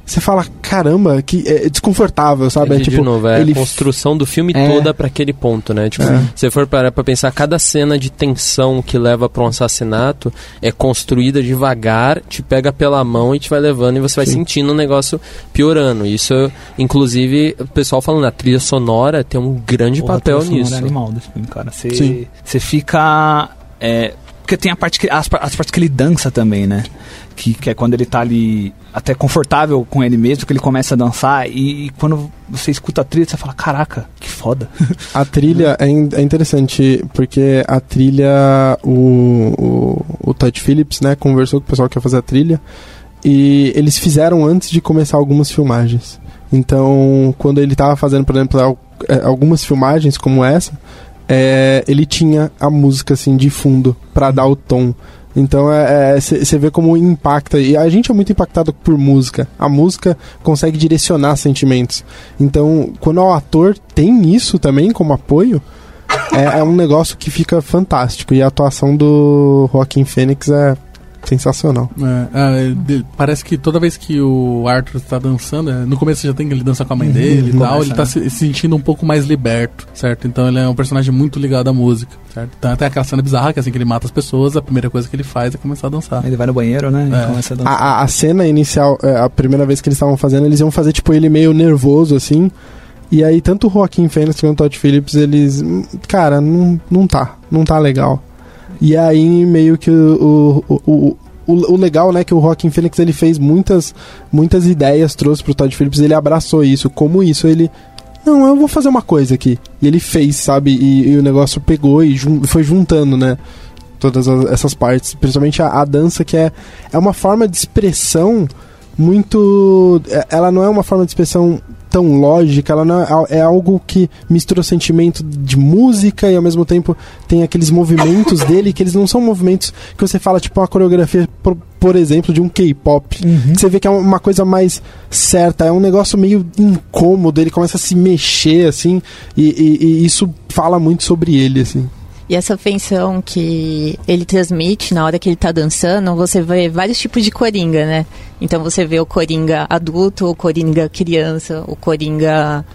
você fala, caramba, que é desconfortável, sabe? É, É, de tipo, novo, é ele a construção do filme É. toda pra aquele ponto, né? Tipo, É. se você for parar pra pensar, cada cena de tensão que leva pra um assassinato é construída devagar, te pega pela mão e te vai levando e você vai Sim. sentindo o negócio piorando. Isso, inclusive, o pessoal falando, a trilha sonora tem um grande Porra, a papel trilha sonora nisso. É animal desse filme, cara. Sim. Você fica. é, Porque tem a parte que, as, as partes que ele dança também, né? Que, que é quando ele tá ali até confortável com ele mesmo, que ele começa a dançar. E, e quando você escuta a trilha, você fala: Caraca, que foda. A trilha é, in- é interessante, porque a trilha, o, o, o Todd Phillips, né, conversou com o pessoal que ia fazer a trilha, e eles fizeram antes de começar algumas filmagens. Então, quando ele tava fazendo, por exemplo, é, algumas filmagens como essa, é, ele tinha a música, assim, de fundo, pra dar o tom. Então, você vê como impacta. E a gente é muito impactado por música. A música consegue direcionar sentimentos. Então, quando o ator tem isso também como apoio, é, é um negócio que fica fantástico. E a atuação do Joaquim Fênix é sensacional. É, é, de- parece que toda vez que o Arthur tá dançando, é, no começo já tem que ele dança com a mãe Uhum, dele e tal, começa, ele tá né? se, se sentindo um pouco mais liberto, certo? Então ele é um personagem muito ligado à música, certo? Então até aquela cena bizarra que assim que ele mata as pessoas, a primeira coisa que ele faz é começar a dançar. Ele vai no banheiro, né? É. E começa a dançar. A, a- a cena inicial, é, a primeira vez que eles estavam fazendo, eles iam fazer tipo ele meio nervoso assim. E aí, tanto o Joaquim Fênix quanto o Todd Phillips, eles. hum, Cara, não, não tá. Não tá legal. E aí, meio que o, o, o, o, o legal, né, que o Joaquim Fênix ele fez muitas, muitas ideias, trouxe pro Todd Phillips, ele abraçou isso. Como isso, ele. Não, eu vou fazer uma coisa aqui. E ele fez, sabe? E, e o negócio pegou e jun- foi juntando, né? Todas as- essas partes. Principalmente a, a dança, que é, é uma forma de expressão muito. é- Ela não é uma forma de expressão tão lógica, ela não é, é algo que mistura o sentimento de música e ao mesmo tempo tem aqueles movimentos dele que eles não são movimentos que você fala, tipo, uma coreografia, por, por exemplo, de um K-pop. Que Você vê que é uma coisa mais certa, é um negócio meio incômodo, ele começa a se mexer, assim, e, e- e isso fala muito sobre ele, assim. E essa feição que ele transmite na hora que ele tá dançando, você vê vários tipos de coringa, né? Então você vê o coringa adulto, o coringa criança, o coringa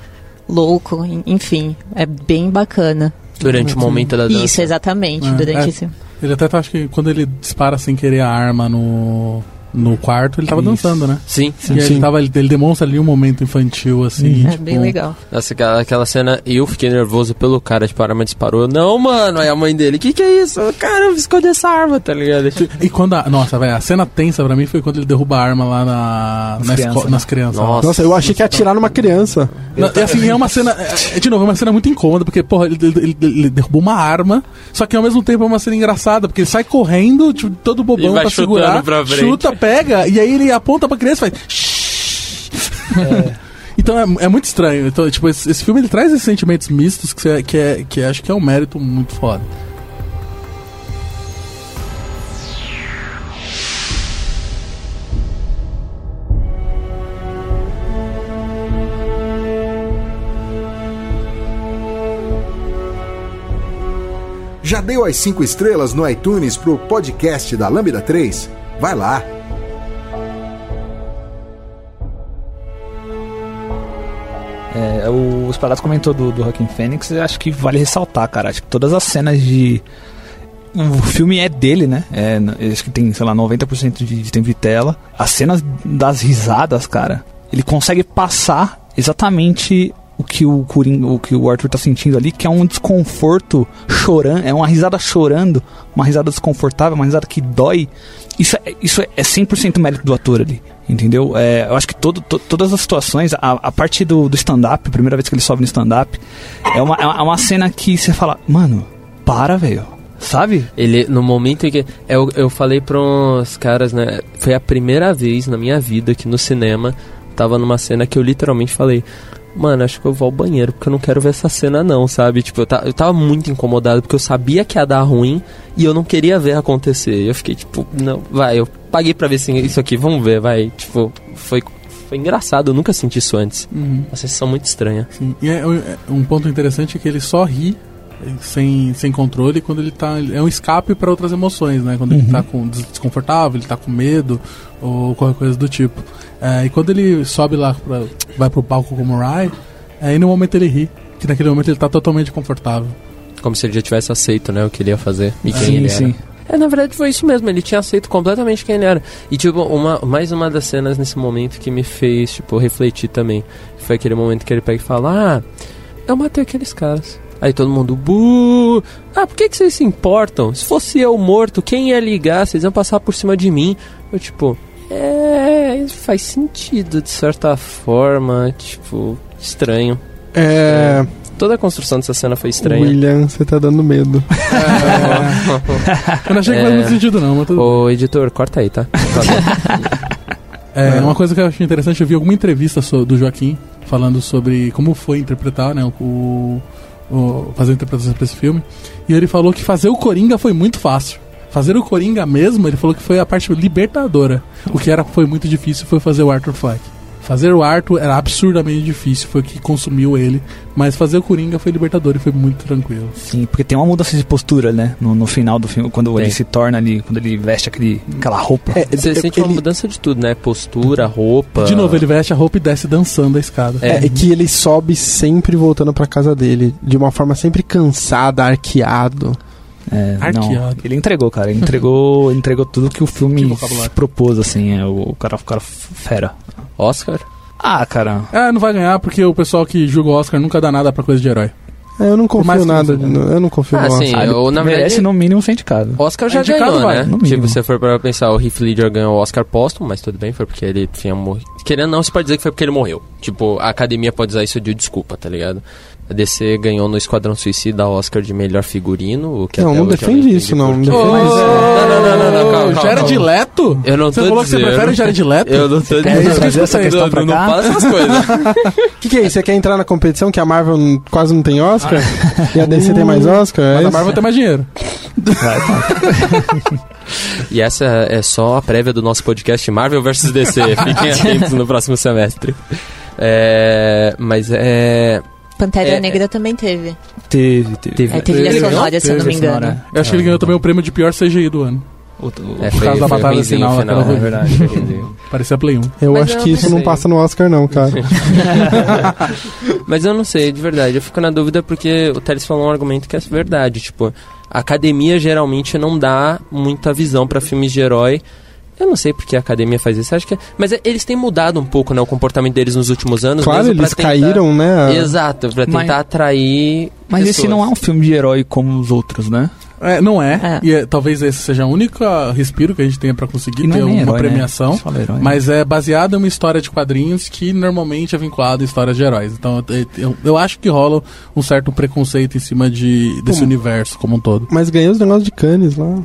louco, en- enfim, é bem bacana. Durante o momento da dança. Isso, exatamente, É, durante é. esse... Ele até tá, acho que quando ele dispara sem querer a arma no, no quarto, ele tava Isso. dançando, né? Sim. E aí ele, Sim. tava, ele, ele demonstra ali um momento infantil, assim. É tipo, bem legal. Nossa, aquela, aquela cena, eu fiquei nervoso pelo cara, tipo, a arma disparou. Não, mano, aí a mãe dele, que que é isso? Cara, eu escondi essa arma, tá ligado? E quando a. Nossa, velho, a cena tensa pra mim foi quando ele derruba a arma lá na, Nas na crianças, esco- né? nas crianças. Nossa. Nossa, eu achei que ia atirar numa criança. Não, e assim, é uma cena. é- é, de novo, é uma cena muito incômoda, porque, porra, ele, ele- ele- ele derrubou uma arma, só que ao mesmo tempo é uma cena engraçada, porque ele sai correndo, tipo, todo E bobão vai pra segurar, pra chuta, pega, e aí ele aponta pra criança e faz. "Shhh". Então é, é muito estranho. Então, tipo, esse, esse filme ele traz esses sentimentos mistos que, é, que, é, que acho que é um mérito muito foda. Já deu as 5 estrelas no iTunes pro podcast da Lambda 3? Vai lá! É, o Espalhado comentou do, do Joaquin Phoenix, eu acho que vale ressaltar, cara. Acho que todas as cenas de. O filme é dele, né? É, acho que tem, sei lá, 90% de, de tempo de tela. As cenas das risadas, cara, ele consegue passar exatamente o que o Coringa, o que o Arthur tá sentindo ali, que é um desconforto chorando, é uma risada chorando, uma risada desconfortável, uma risada que dói. Isso é, isso é 100% mérito do ator ali, entendeu? É, eu acho que todo, to- todas as situações, a, a parte do, do stand-up, primeira vez que ele sobe no stand-up, é uma, é uma- é uma cena que você fala, mano, para, velho, sabe? Ele, no momento em que. Eu, eu falei pra uns caras, né? Foi a primeira vez na minha vida que no cinema tava numa cena que eu literalmente falei. Mano, acho que eu vou ao banheiro, porque eu não quero ver essa cena não, sabe? Tipo, eu, ta- eu tava muito incomodado, porque eu sabia que ia dar ruim e eu não queria ver acontecer. E eu fiquei, tipo, não, vai, eu paguei pra ver isso aqui, vamos ver, vai. Tipo, foi, foi engraçado, eu nunca senti isso antes. Uma sensação muito estranha. Sim. E é, é um ponto interessante é que ele só ri sem, sem controle quando ele tá. É um escape para outras emoções, né? Quando ele tá com des- desconfortável, ele tá com medo ou qualquer coisa do tipo. É, e quando ele sobe lá, pra, vai pro palco como Rai, aí no momento ele ri. Que naquele momento ele tá totalmente confortável. Como se ele já tivesse aceito, né, o que ele ia fazer e quem sim, ele era. sim. É, na verdade foi isso mesmo, ele tinha aceito completamente quem ele era. E, tipo, uma, mais uma das cenas nesse momento que me fez, tipo, refletir também. Foi aquele momento que ele pega e fala, ah, eu matei aqueles caras. Aí todo mundo, bu! Ah, por que, que vocês se importam? Se fosse eu morto, quem ia ligar? Vocês iam passar por cima de mim. Eu, tipo, é. faz sentido de certa forma. Tipo, estranho. É. Toda a construção dessa cena foi estranha. William, você tá dando medo. Eu não achei que faz É. muito sentido, não. Mas tudo Ô, editor, corta aí, tá? Por favor. É, uma coisa que eu achei interessante, eu vi alguma entrevista so- do Joaquim falando sobre como foi interpretar, né, o, o- fazer a interpretação pra esse filme. E ele falou que fazer o Coringa foi muito fácil. Fazer o Coringa mesmo, ele falou que foi a parte libertadora. O que era, foi muito difícil foi fazer o Arthur Fleck. Fazer o Arthur era absurdamente difícil, foi o que consumiu ele. Mas fazer o Coringa foi libertador e foi muito tranquilo. Sim, porque tem uma mudança de postura, né? No, no final do filme, quando Tem. ele se torna ali, quando ele veste aquele, aquela roupa. É, Você sente uma ele- mudança de tudo, né? Postura, roupa. De novo, ele veste a roupa e desce dançando a escada. É, é que ele sobe sempre voltando pra casa dele, de uma forma sempre cansada, arqueado. É, não, ele entregou, cara. Ele entregou, entregou tudo que o Que filme vocabulário. propôs, assim. É, o, cara, o cara fera. Oscar? Ah, cara. Ah, não vai ganhar porque o pessoal que julga o Oscar nunca dá nada pra coisa de herói. É, eu não confio que nada, no- eu não confio Ah, no sim. Oscar. Ah, ele ou, na merece verdade- no mínimo ser indicado. Oscar já Indicado ganhou, vai, né? no Tipo, se for pra pensar, o Heath Ledger ganhou o Oscar póstumo, mas tudo bem, foi porque ele tinha morrido. Querendo não, se pode dizer que foi porque ele morreu. Tipo, a academia pode usar isso de desculpa, tá ligado? A DC ganhou no Esquadrão Suicida Oscar de melhor figurino, o que Não, não eu defende isso, não, não defende Mas, isso. é, Não, não, não, não, não, calma, calma, Jared calma. Leto? Eu não Você tô falou que você prefere o Jared Leto? Eu não tô É isso que eu dizendo. Trazer essa questão Não, pra não cá. fala essas coisas. O que, que é isso? Você quer entrar na competição que a Marvel quase não tem Oscar? e a DC tem mais Oscar? É Mas a? Marvel tem mais dinheiro. E essa é só a prévia do nosso podcast Marvel vs DC. Fiquem atentos no próximo semestre. É, mas é. Pantera É, Negra também teve. Teve, teve. É trilha Ele sonora, se eu não me Teve engano. Eu acho que ele ganhou também o prêmio de pior CGI do ano. O, o, É, Por causa da batalha final, aquela é verdade. Parecia Play 1. Eu Mas acho eu que não isso não sei. passa no Oscar, não, cara. Mas eu não sei, de verdade. Eu fico na dúvida porque o Teles falou um argumento que é verdade. Tipo, a academia geralmente não dá muita visão pra filmes de herói. Eu não sei porque a academia faz isso. Acho que é- Mas é- eles têm mudado um pouco né, o comportamento deles nos últimos anos. Claro, eles tentar- caíram, né? Exato, pra Mas- tentar atrair. Mas esse pessoas. não é um filme de herói como os outros, né? É, não é. É. E é, talvez esse seja o único respiro que a gente tenha pra conseguir ter é nem uma herói, né? premiação. Só herói. Mas é baseado em uma história de quadrinhos que normalmente é vinculada a histórias de heróis. Então eu, eu- eu acho que rola um certo preconceito em cima de, desse Pô. universo como um todo. Mas ganhou os negócios de Cannes lá.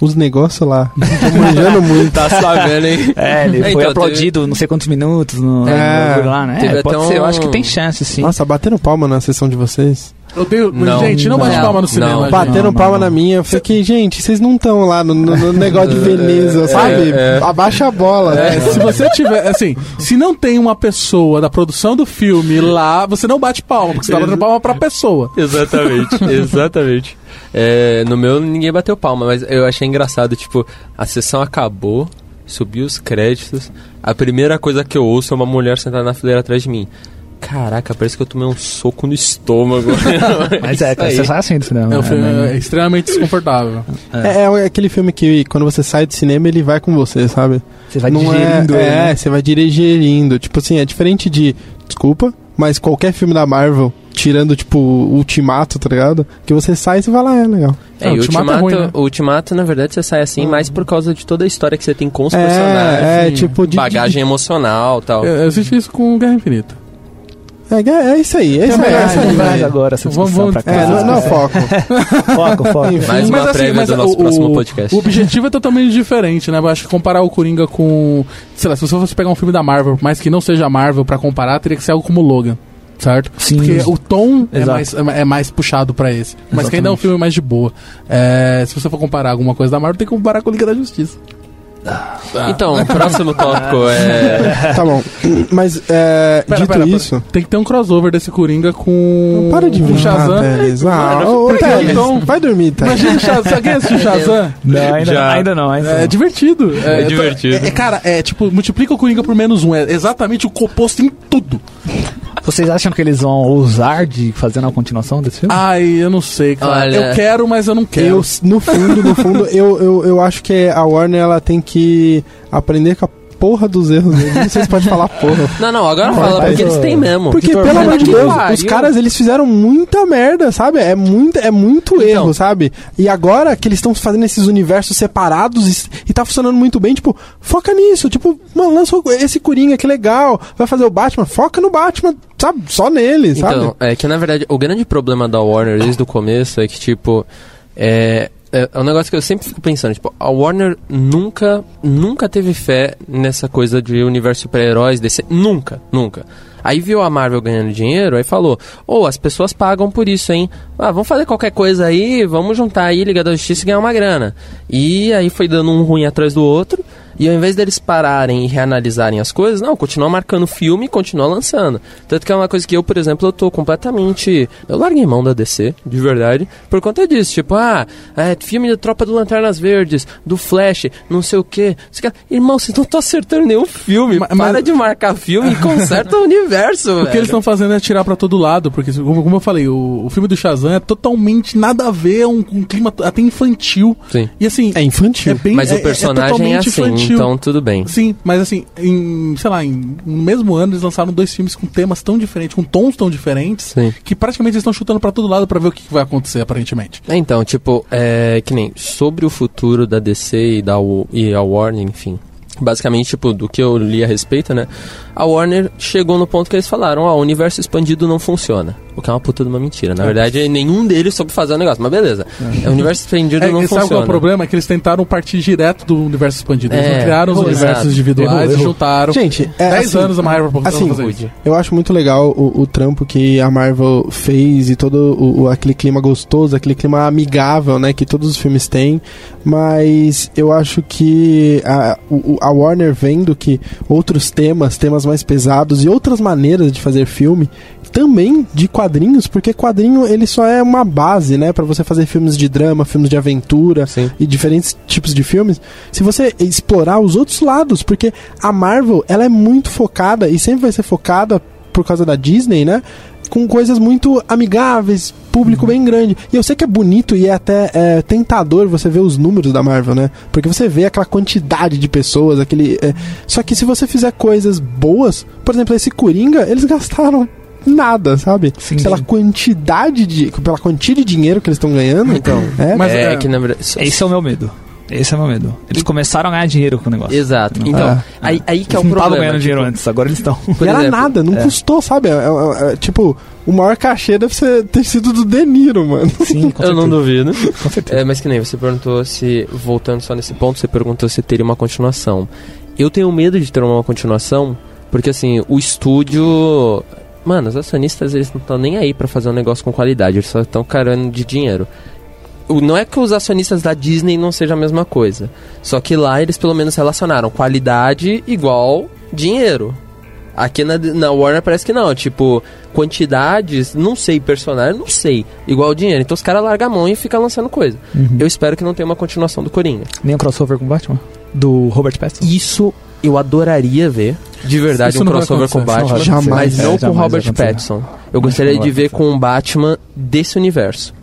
Os negócios lá. Tô manjando muito. Tá sabendo, hein? É, ele É, foi então, aplaudido não sei quantos minutos no, É. no lá, né? Teve É, pode até ser, eu acho que tem chance, sim. Nossa, bateram palma na sessão de vocês. Eu tenho, Não. gente, não bate Não. palma no cinema. Não. Bateram não, palma não. na minha. Eu fiquei, gente, vocês não estão lá no, no- negócio de Veneza, sabe? é. Abaixa a bola. É, né? se você tiver, assim, se não tem uma pessoa da produção do filme lá, você não bate palma, porque você tá batendo palma pra pessoa. Exatamente, exatamente. É, no meu ninguém bateu palma, mas eu achei engraçado, tipo, a sessão acabou, subiu os créditos, a primeira coisa que eu ouço é uma mulher sentada na fileira atrás de mim. Caraca, parece que eu tomei um soco no estômago. Mas é, você sai assim do cinema. É, o filme né? é extremamente desconfortável. É, é aquele filme que quando você sai do cinema ele vai com você, sabe? Você vai não digerindo é, ele, é, né? você vai digerindo. Tipo assim, é diferente de. Desculpa, mas qualquer filme da Marvel, tirando, tipo, Ultimato, tá ligado? Que você sai e você vai lá, é legal. É, e o Ultimato Ultimato, é ruim, né? Ultimato, na verdade, você sai assim mais por causa de toda a história que você tem com os personagens. É, é, tipo, de. bagagem emocional e tal. Eu, eu senti isso com Guerra Infinita. de- é, é isso aí, é isso aí. É, isso aí, Vamos mais velho. agora essa Vamos- discussão vamos- pra É, não, não é foco. Foco, foco. Enfim. Mais uma prévia do nosso assim, o, próximo podcast. O objetivo é totalmente diferente, né? Eu acho que comparar o Coringa com. Sei lá, se você fosse pegar um filme da Marvel, por mais que não seja Marvel pra comparar, teria que ser algo como Logan. Certo? Sim. Porque o tom é mais, é mais puxado pra esse. Mas que ainda é um Exatamente. filme mais de boa. É, se você for comparar alguma coisa da Marvel, tem que comparar com o Liga da Justiça. Então, o próximo tópico é. Tá bom. Mas, é, Pera, dito pera, pera. isso. Tem que ter um crossover desse Coringa com. Para de o Shazam. Teles. Ah, Mano, ô, Teles, então- vai dormir, tá? Imagina o Shazam. Alguém assistiu Shazam? Não, ainda, Já. ainda não. Ainda É não. divertido. É divertido. É, é, cara, é tipo, multiplica o Coringa por menos um. É exatamente o composto em tudo. Vocês acham que eles vão ousar de fazer uma continuação desse filme? Ai, eu não sei, cara. Olha- Eu quero, mas eu não quero. Eu, no fundo, no fundo, eu, eu, eu acho que a Warner ela tem que aprender com a porra dos erros deles. Não sei se pode falar porra. Não, não, agora Não, fala, porque eles têm mesmo. Porque, Vitor, pelo amor de Deus, pariu. os caras, eles fizeram muita merda, sabe? É, muito, é muito Então. erro, sabe? E agora que eles estão fazendo esses universos separados e, e tá funcionando muito bem, tipo, foca nisso. Tipo, mano, lança esse Coringa, que legal. Vai fazer o Batman, foca no Batman, sabe? Só nele, sabe? Então, é que na verdade o grande problema da Warner desde o começo é que, tipo, é, é, é um negócio que eu sempre fico pensando, tipo, a Warner nunca, nunca teve fé nessa coisa de universo super-heróis, desse, nunca, nunca. Aí viu a Marvel ganhando dinheiro, aí falou, ô, as pessoas pagam por isso, hein? Ah, vamos fazer qualquer coisa aí, vamos juntar aí Liga da Justiça e ganhar uma grana. E aí foi dando um ruim atrás do outro, e ao invés deles pararem e reanalisarem as coisas, não, continua marcando filme e continua lançando. Tanto que é uma coisa que eu, por exemplo, eu tô completamente. Eu larguei mão da DC, de verdade, por conta disso. Tipo, ah, é, filme da Tropa do Lanternas Verdes, do Flash, não sei o quê. Você quer- Irmão, vocês não estão acertando nenhum filme. Ma- Para mas- de marcar filme e conserta o universo, O que eles estão fazendo é tirar pra todo lado, porque, como, como eu falei, o, o filme do Shazam é totalmente nada a ver, é um, um clima até infantil. Sim. E assim. É infantil. É bem, Mas é- o personagem é, totalmente assim, infantil. Então tudo bem. Sim, mas assim, em, sei lá, em, no mesmo ano eles lançaram dois filmes com temas tão diferentes, com tons tão diferentes, Sim. que praticamente eles estão chutando pra todo lado pra ver o que, que vai acontecer, aparentemente. É, Então, tipo, é que nem sobre o futuro da DC e da U- e a Warner, enfim. Basicamente, tipo, do que eu li a respeito, né? A Warner chegou no ponto que eles falaram, ó, o universo expandido não funciona. O que é uma puta de uma mentira. Na verdade, nenhum deles soube fazer o negócio, mas beleza. O universo expandido É, não e sabe qual é funciona. o problema? É que eles tentaram partir direto do universo expandido. Eles É, não criaram os universos individuais Errou, e juntaram. Gente, é 10 assim, anos a Marvel pra assim, fazer isso. Eu acho muito legal o, o trampo que a Marvel fez e todo o, o- aquele clima gostoso, aquele clima amigável, né, que todos os filmes têm. Mas eu acho que a, a Warner vendo que outros temas, temas mais pesados e outras maneiras de fazer filme, também de quadrinhos, porque quadrinho ele só é uma base, né, Pra você fazer filmes de drama, filmes de aventura Sim. e diferentes tipos de filmes. Se você explorar os outros lados, porque a Marvel, ela é muito focada e sempre vai ser focada por causa da Disney, né? Com coisas muito amigáveis, público bem grande. E eu sei que é bonito e é até é, tentador você ver os números da Marvel, né? Porque você vê aquela quantidade de pessoas, aquele. é, Só que se você fizer coisas boas, por exemplo, esse Coringa, eles gastaram nada, sabe? Sim, pela sim. quantidade de. pela quantia de dinheiro que eles estão ganhando. Então, é, Mas, é, é- que na verdade... Esse é o meu medo. Esse é o meu medo. Eles começaram a ganhar dinheiro com o negócio. Exato. Não. Então, É. aí, aí que é o Eles não estavam problema. ganhando tipo, dinheiro antes, agora eles estão. e era exemplo, nada, não é. custou, sabe? É, é, é, tipo, o maior cachê deve ser, ter sido do De Niro, mano. Sim, com Eu não duvido. Com certeza. É, mas que nem você perguntou se, voltando só nesse ponto, você perguntou se teria uma continuação. Eu tenho medo de ter uma continuação, porque assim, o estúdio. Mano, os acionistas eles não estão nem aí pra fazer um negócio com qualidade, eles só estão carando de dinheiro. O- Não é que os acionistas da Disney não sejam a mesma coisa. Só que lá eles pelo menos relacionaram qualidade igual dinheiro. Aqui na, na Warner parece que não. Tipo, quantidades, não sei, personagem, não sei. Igual dinheiro. Então os caras largam a mão e ficam lançando coisa. Uhum. Eu espero que não tenha uma continuação do Coringa. Nem um crossover com o Batman? Do Robert Pattinson? Isso eu adoraria ver. De verdade, Isso um crossover com Batman. jamais. Mas É, não com o jamais Robert. Pattinson. Eu gostaria de ver com um Batman desse universo.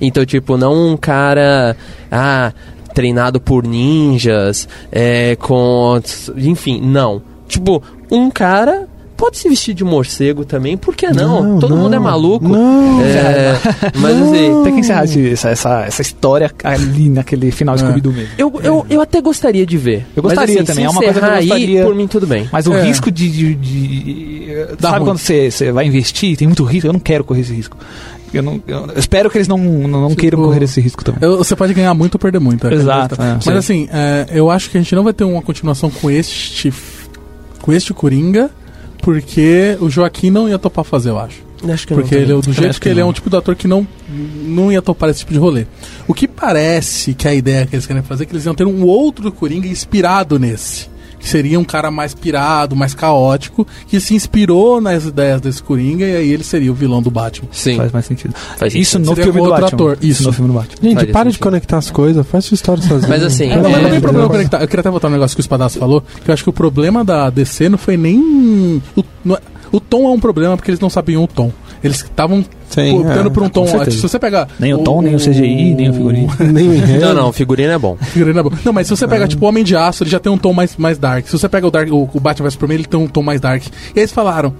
Então, tipo, não um cara. Ah, treinado por ninjas, é, com. Enfim, não. Tipo, um cara. Pode se vestir de morcego também, por que não? Todo mundo é maluco. Não. É, mas assim, Tem que encerrar essa, essa, essa história ali naquele final É. Scooby-Doo mesmo. eu, eu, eu até gostaria de ver. Eu gostaria mas, assim, também, se é uma coisa que eu encerrar aí, gostaria. por mim tudo bem. Mas o É. risco de. de, de- sabe ruim. quando você, você vai investir, tem muito risco? Eu não quero correr esse risco. Eu, não, eu espero que eles não, não, não Tipo, queiram correr esse risco também. Eu- você pode ganhar muito ou perder muito. é Exato, questão. é. Mas Sim. assim, é, eu acho que a gente não vai ter uma continuação com este. com este Coringa, porque o Joaquim não ia topar fazer, eu acho. Acho que Porque ele, do Também jeito acho que, que ele é não. um tipo de ator que não, não ia topar esse tipo de rolê. O que parece que a ideia que eles querem fazer é que eles iam ter um outro Coringa inspirado nesse. Que seria um cara mais pirado, mais caótico, que se inspirou nas ideias desse Coringa e aí ele seria o vilão do Batman. Sim. Faz mais sentido. Faz Isso sentido. no Seria filme do Batman. ator, isso. no filme do Batman. Gente, Faria para de sentido. conectar as coisas, faz sua história sozinho. Mas assim, Não, mas não É, tem problema eu- conectar. Eu queria até botar um negócio que o Espadazzo falou, que eu acho que o problema da DC não foi nem. O, não é- o tom é um problema porque eles não sabiam o tom. Eles estavam optando é, por um tom. Se você pegar. Nem o tom, nem o CGI, nem o figurino. Nem o enredo. Não, não, o figurino é bom. Figurino é bom. Não, mas se você pega, tipo, o Homem de Aço, ele já tem um tom mais, mais dark. Se você pega o, dark, o, o Batman vs Superman, ele tem um tom mais dark. E aí eles falaram.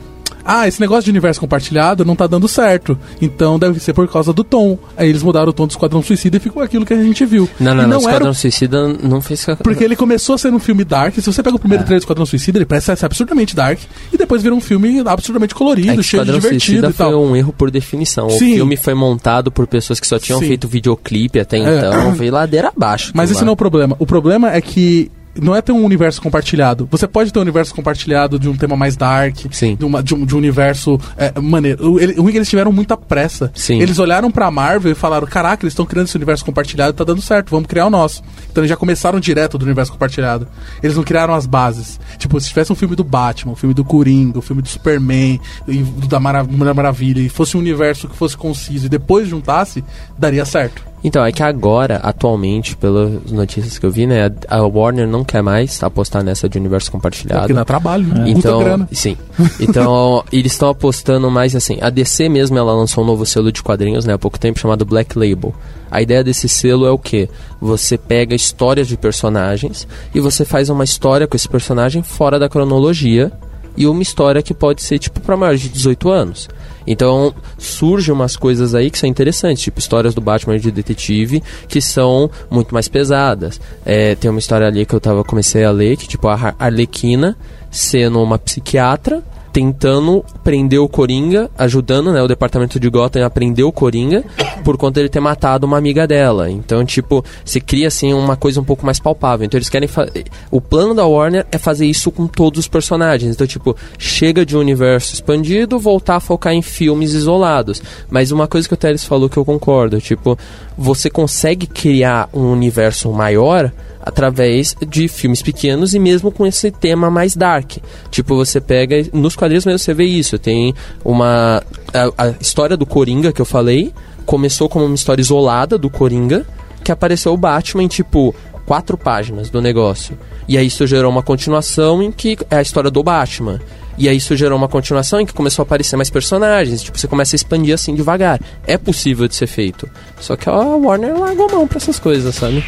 Ah, esse negócio de universo compartilhado não tá dando certo. Então deve ser por causa do tom. Aí eles mudaram o tom do Esquadrão Suicida e ficou aquilo que a gente viu. Não, não, E não. era o Esquadrão Suicida não fez... Porque ele começou sendo um filme dark. Se você pega o primeiro trailer do Esquadrão Suicida, ele parece ser absurdamente dark. E depois vira um filme absurdamente colorido, É cheio de divertido e tal. foi um erro por definição. Sim. O filme foi montado por pessoas que só tinham Sim. feito videoclipe até É. então. Veio ladeira abaixo. Mas esse não é lá. o problema. O problema é que não é ter um universo compartilhado. Você pode ter um universo compartilhado de um tema mais dark, Sim. De, uma- de um, de um universo é, maneiro. O, ele- ruim é que eles tiveram muita pressa. Sim. Eles olharam pra Marvel e falaram: caraca, eles estão criando esse universo compartilhado, tá dando certo, vamos criar o nosso. Então eles já começaram direto do universo compartilhado. Eles não criaram as bases. Tipo, se tivesse um filme do Batman, um filme do Coringa, um filme do Superman, e do da Mara- Mulher Maravilha, e fosse um universo que fosse conciso e depois juntasse, daria certo. Então, é que agora, atualmente, pelas notícias que eu vi, né, a Warner não quer mais apostar nessa de universo compartilhado. Porque dá trabalho, né? Então, sim. Então, eles estão apostando mais assim. A DC mesmo, ela lançou um novo selo de quadrinhos, né, há pouco tempo, chamado Black Label. A ideia desse selo é o quê? Você pega histórias de personagens e você faz uma história com esse personagem fora da cronologia e uma história que pode ser, tipo, para maiores de 18 anos. Então, surgem umas coisas aí que são interessantes, tipo histórias do Batman de detetive, que são muito mais pesadas. É, tem uma história ali que eu tava, comecei a ler, que tipo, a Arlequina sendo uma psiquiatra, tentando prender o Coringa, ajudando né, o departamento de Gotham a prender o Coringa, por conta dele ter matado uma amiga dela. Então, tipo, se cria assim uma coisa um pouco mais palpável. Então, eles querem fazer. O plano da Warner é fazer isso com todos os personagens. Então, tipo, chega de um universo expandido, voltar a focar em filmes isolados. Mas uma coisa que o Teles falou que eu concordo, tipo, você consegue criar um universo maior através de filmes pequenos e mesmo com esse tema mais dark. Tipo, você pega. Nos quadrinhos mesmo você vê isso. Tem uma. A, a história do Coringa que eu falei começou como uma história isolada do Coringa, que apareceu o Batman em tipo. Quatro páginas do negócio. E aí isso gerou uma continuação em que é a história do Batman. E aí isso gerou uma continuação em que começou a aparecer mais personagens. Tipo, você começa a expandir assim devagar. É possível de ser feito. Só que a Warner largou a mão pra essas coisas, sabe?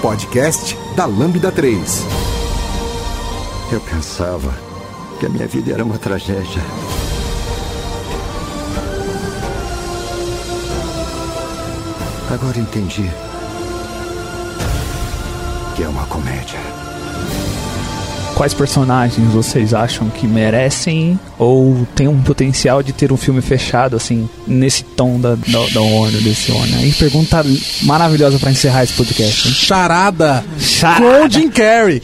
Podcast da Lambda 3. Eu pensava que a minha vida era uma tragédia. Agora entendi que é uma comédia. Quais personagens vocês acham que merecem ou tem um potencial de ter um filme fechado, assim, nesse tom da, da, da Warner, desse Warner? Aí pergunta maravilhosa pra encerrar esse podcast. hein? Charada Charada. com o Jim Carrey.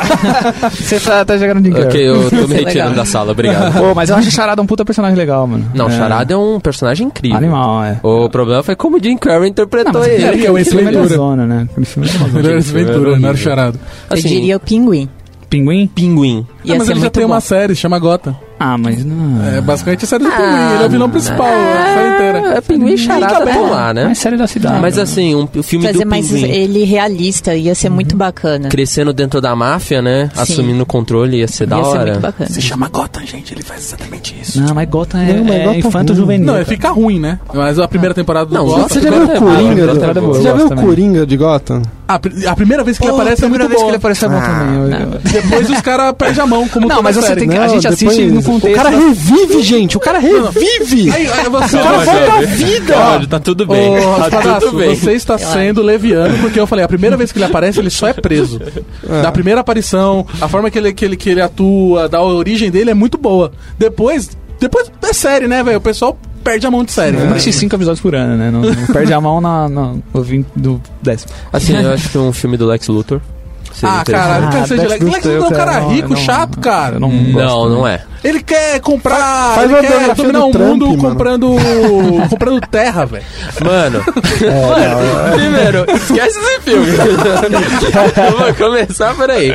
Você tá, tá jogando de Ok, eu tô me é retirando da sala, obrigado. Pô, mas eu acho Charada um puta personagem legal, mano. Não, é. Charada é um personagem incrível. Animal, é. O problema foi como o Jim Carrey interpretou Não, ele. é que é o Ace é Ventura. zona, né? Aquele filme é zona. Melhor Ventura, não era charada. Eu Assim, diria o Pinguim. Pinguim? Pinguim. Ia Ah, mas ele já tem bom. uma série, chama Gota. Ah, mas não. É basicamente a série do Pinguim. Ele é o vilão principal, a série inteira. É, Pinguim e Charada estão lá, né? É série da cidade. Mas assim, um, o filme Fazer do mais Pinguim ele realista, ia ser muito bacana. crescendo dentro da máfia, né? Sim. Assumindo o controle, ia ser da Ia ser hora. muito bacana. Se chama Gotham, gente, ele faz exatamente isso. Não, mas Gotham é, Não, mas é Gotham infanto ruim. juvenil. Não, é fica ruim, né? Mas a primeira temporada do Não, Gotham... Você já viu é o Coringa? É Você já viu o. Coringa de Gotham? A, pri- a primeira vez que ele aparece a é muito primeira vez boa. que ele apareceu é bom também. eu- Depois os caras perdem a mão, como Não, mas você tem que- a gente assiste no contexto O cara da- revive, gente. O cara revive. Aí, aí você... O cara volta à vida. Olha, tá tudo bem. Ô, tá Raspadaço, tudo bem. você está sendo leviano, porque eu falei, a primeira vez que ele aparece, ele só é preso. Da primeira aparição, a forma que ele, que, ele, que ele atua, da origem dele é muito boa. Depois, depois é série, né, velho? O pessoal perde a mão de série. Eu assisti cinco episódios por ano, né? Não, não perde a mão na, na, no 20 do décimo. Assim, eu acho que um filme do Lex Luthor. Ah, Ah, quer seja Lex Lex Lex Luthor, Luthor é um eu cara rico, eu não- chato, cara. Eu não, Não, não é. Ele quer comprar. Faz ele uma quer dominar do o Trump, mundo mano. comprando. comprando terra, velho. Mano, mano, primeiro, esquece esse filme. Eu vou começar por aí.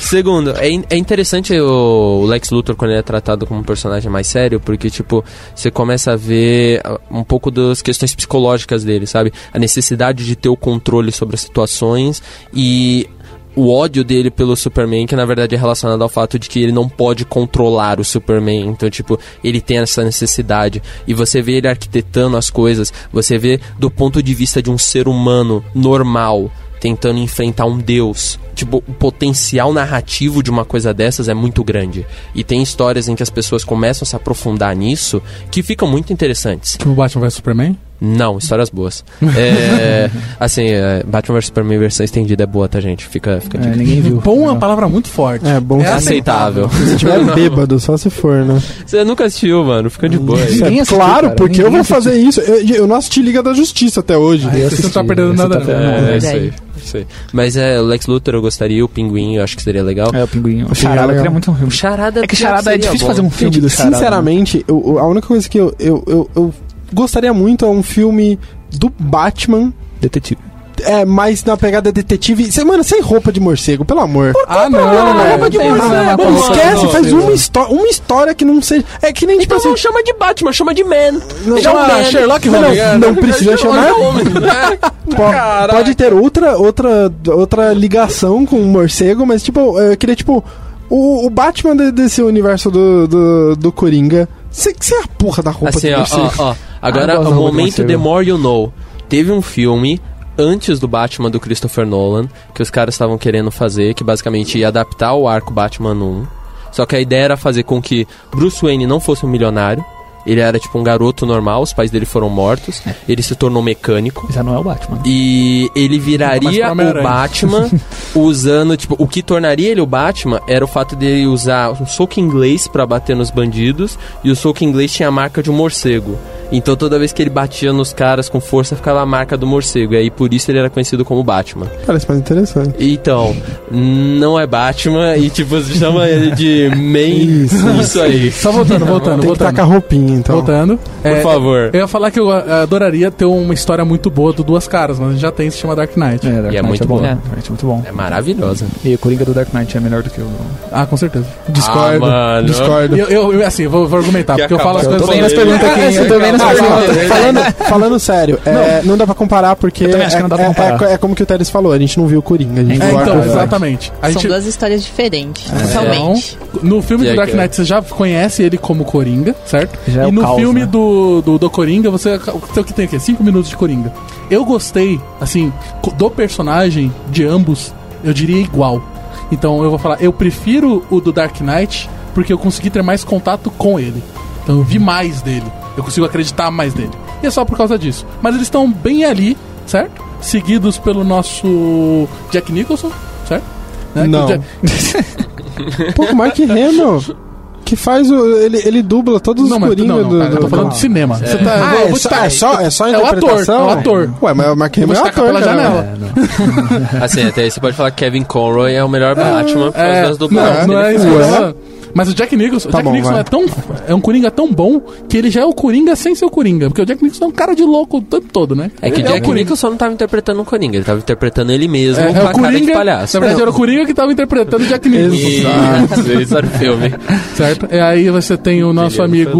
Segundo, é, in- é interessante o Lex Luthor quando ele é tratado como um personagem mais sério, porque, tipo, você começa a ver ah, um pouco das questões psicológicas dele, sabe? A necessidade de ter o controle sobre as situações e o ódio dele pelo Superman, que na verdade é relacionado ao fato de que ele não pode controlar o Superman. Então, tipo, ele tem essa necessidade. E você vê ele arquitetando as coisas, você vê do ponto de vista de um ser humano normal tentando enfrentar um deus. Tipo, o potencial narrativo de uma coisa dessas é muito grande. E tem histórias em que as pessoas começam a se aprofundar nisso que ficam muito interessantes. Tipo Batman vs Superman? Não, histórias boas. É, assim, é, Batman vs Superman versão estendida é boa, tá, gente? Fica, fica de É, ninguém viu. Bom é uma palavra muito forte. É bom É aceitável. se tiver bêbado, só se for, né? Você nunca assistiu, mano. Fica de boa. aí. É assistiu, claro, cara. porque eu vou fazer isso. Eu, eu não assisti Liga da Justiça até hoje. Aí você não tá perdendo nada, tá não. perdendo. É, isso aí, isso aí. Mas é, o Lex Luthor eu gostaria, o Pinguim eu acho que seria legal. É, o pinguinho. O O Charada é queria muito um filme. O Charada É que Charada é difícil bom. fazer um filme do Charada. Sinceramente, eu- a única coisa que eu, eu, eu, eu gostaria muito é um filme do Batman. Detetive. É, mais na pegada detetive. Cê, mano, sem roupa de morcego, pelo amor. Ah, não, Roupa velho. de tem morcego. Mano, roupa de esquece, faz uma, histó uma história que não seja. É que nem tipo Então assim. não chama de Batman, chama de Man. Não, Chama chama Sherlock não, Holmes. não, não precisa chamar. Po- Pode ter outra, outra, outra ligação com o morcego, mas tipo, eu queria tipo. O, o Batman de- desse universo do, do, do Coringa. Você é a porra da roupa Assim, de ó, morcego. ó, ó. Agora, o momento. The More You Know. Teve um filme antes do Batman do Christopher Nolan, que os caras estavam querendo fazer, que basicamente ia adaptar o arco Batman 1. Só que a ideia era fazer com que Bruce Wayne não fosse um milionário. Ele era tipo um garoto normal, os pais dele foram mortos. Ele se tornou mecânico. Já não é o Batman. E ele viraria o. Batman usando, tipo, o que tornaria ele o Batman era o fato dele usar um soco inglês pra bater nos bandidos e o soco inglês tinha a marca de um morcego. Então toda vez que ele batia nos caras com força ficava a marca do morcego. E aí por isso ele era conhecido como Batman. Parece mais interessante. Então, não é Batman e tipo, se chama ele de main. Isso. Isso, aí. Só voltando, voltando, Tem que voltando. tacar roupinha, então. Voltando. Por É, favor. Eu ia falar que eu ah, adoraria ter uma história muito boa do Duas Caras, mas já tem, se chama Dark Knight. É, Dark E é Knight muito bom. bom. Dark Knight é muito bom. É maravilhosa. E o Coringa do Dark Knight é melhor do que o... Ah, com certeza. Discordo. Ah, mano. discordo. Eu, eu, eu, assim, vou, vou argumentar, Quer porque eu falo as coisas... Eu tô vendo as perguntas aqui, eu tô vendo as Ah, perguntas. não, falando, falando sério, é, não. dá pra comparar porque Eu também acho que não dá pra é, é- comparar. é como que o Teres falou, a gente não viu o Coringa, a gente É, viu então, exatamente. A São gente, duas histórias diferentes, Então, totalmente. no filme do Dark? Knight você já conhece ele como Coringa, certo? Já é e no caos, filme né? do, do, do Coringa, você o que tem aqui? 5 minutos de Coringa. Eu gostei, assim, do personagem de ambos, eu diria igual. Então eu vou falar, eu prefiro o do Dark Knight porque eu consegui ter mais contato com ele. Então eu vi mais dele. Eu consigo acreditar mais nele. E é só por causa disso. Mas eles estão bem ali, certo? Seguidos pelo nosso Jack Nicholson, certo? Né? Que Não. Jack- Pô, o Mark Hamill, que faz o... Ele, ele dubla todos os Não, mas Coringa não, não, do... cara, eu tô do- falando de cinema. Você tá, Ah, vou- é, vou só, é, só, é só É o ator, interpretação? é o ator. Ué, mas o Mark Hamill é tacar ator, pela cara. janela. Assim, até aí você pode falar que Kevin Conroy é o melhor Batman por causa É, das dublagens. não, não é isso Mas o Jack Nicholson, o Tá Jack bom, Nicholson vai. é tão é um coringa tão bom que ele já é o coringa sem ser o coringa, porque o Jack Nicholson é um cara de louco o tempo todo, né? É que Ele Jack o coringa. Nicholson não tava interpretando um Coringa, ele tava interpretando ele mesmo É, com é a o cara de coringa, palhaço. na verdade era o coringa que tava interpretando o Jack Nicholson, Isso, isso era o filme. certo? E aí você tem o nosso Beleza, amigo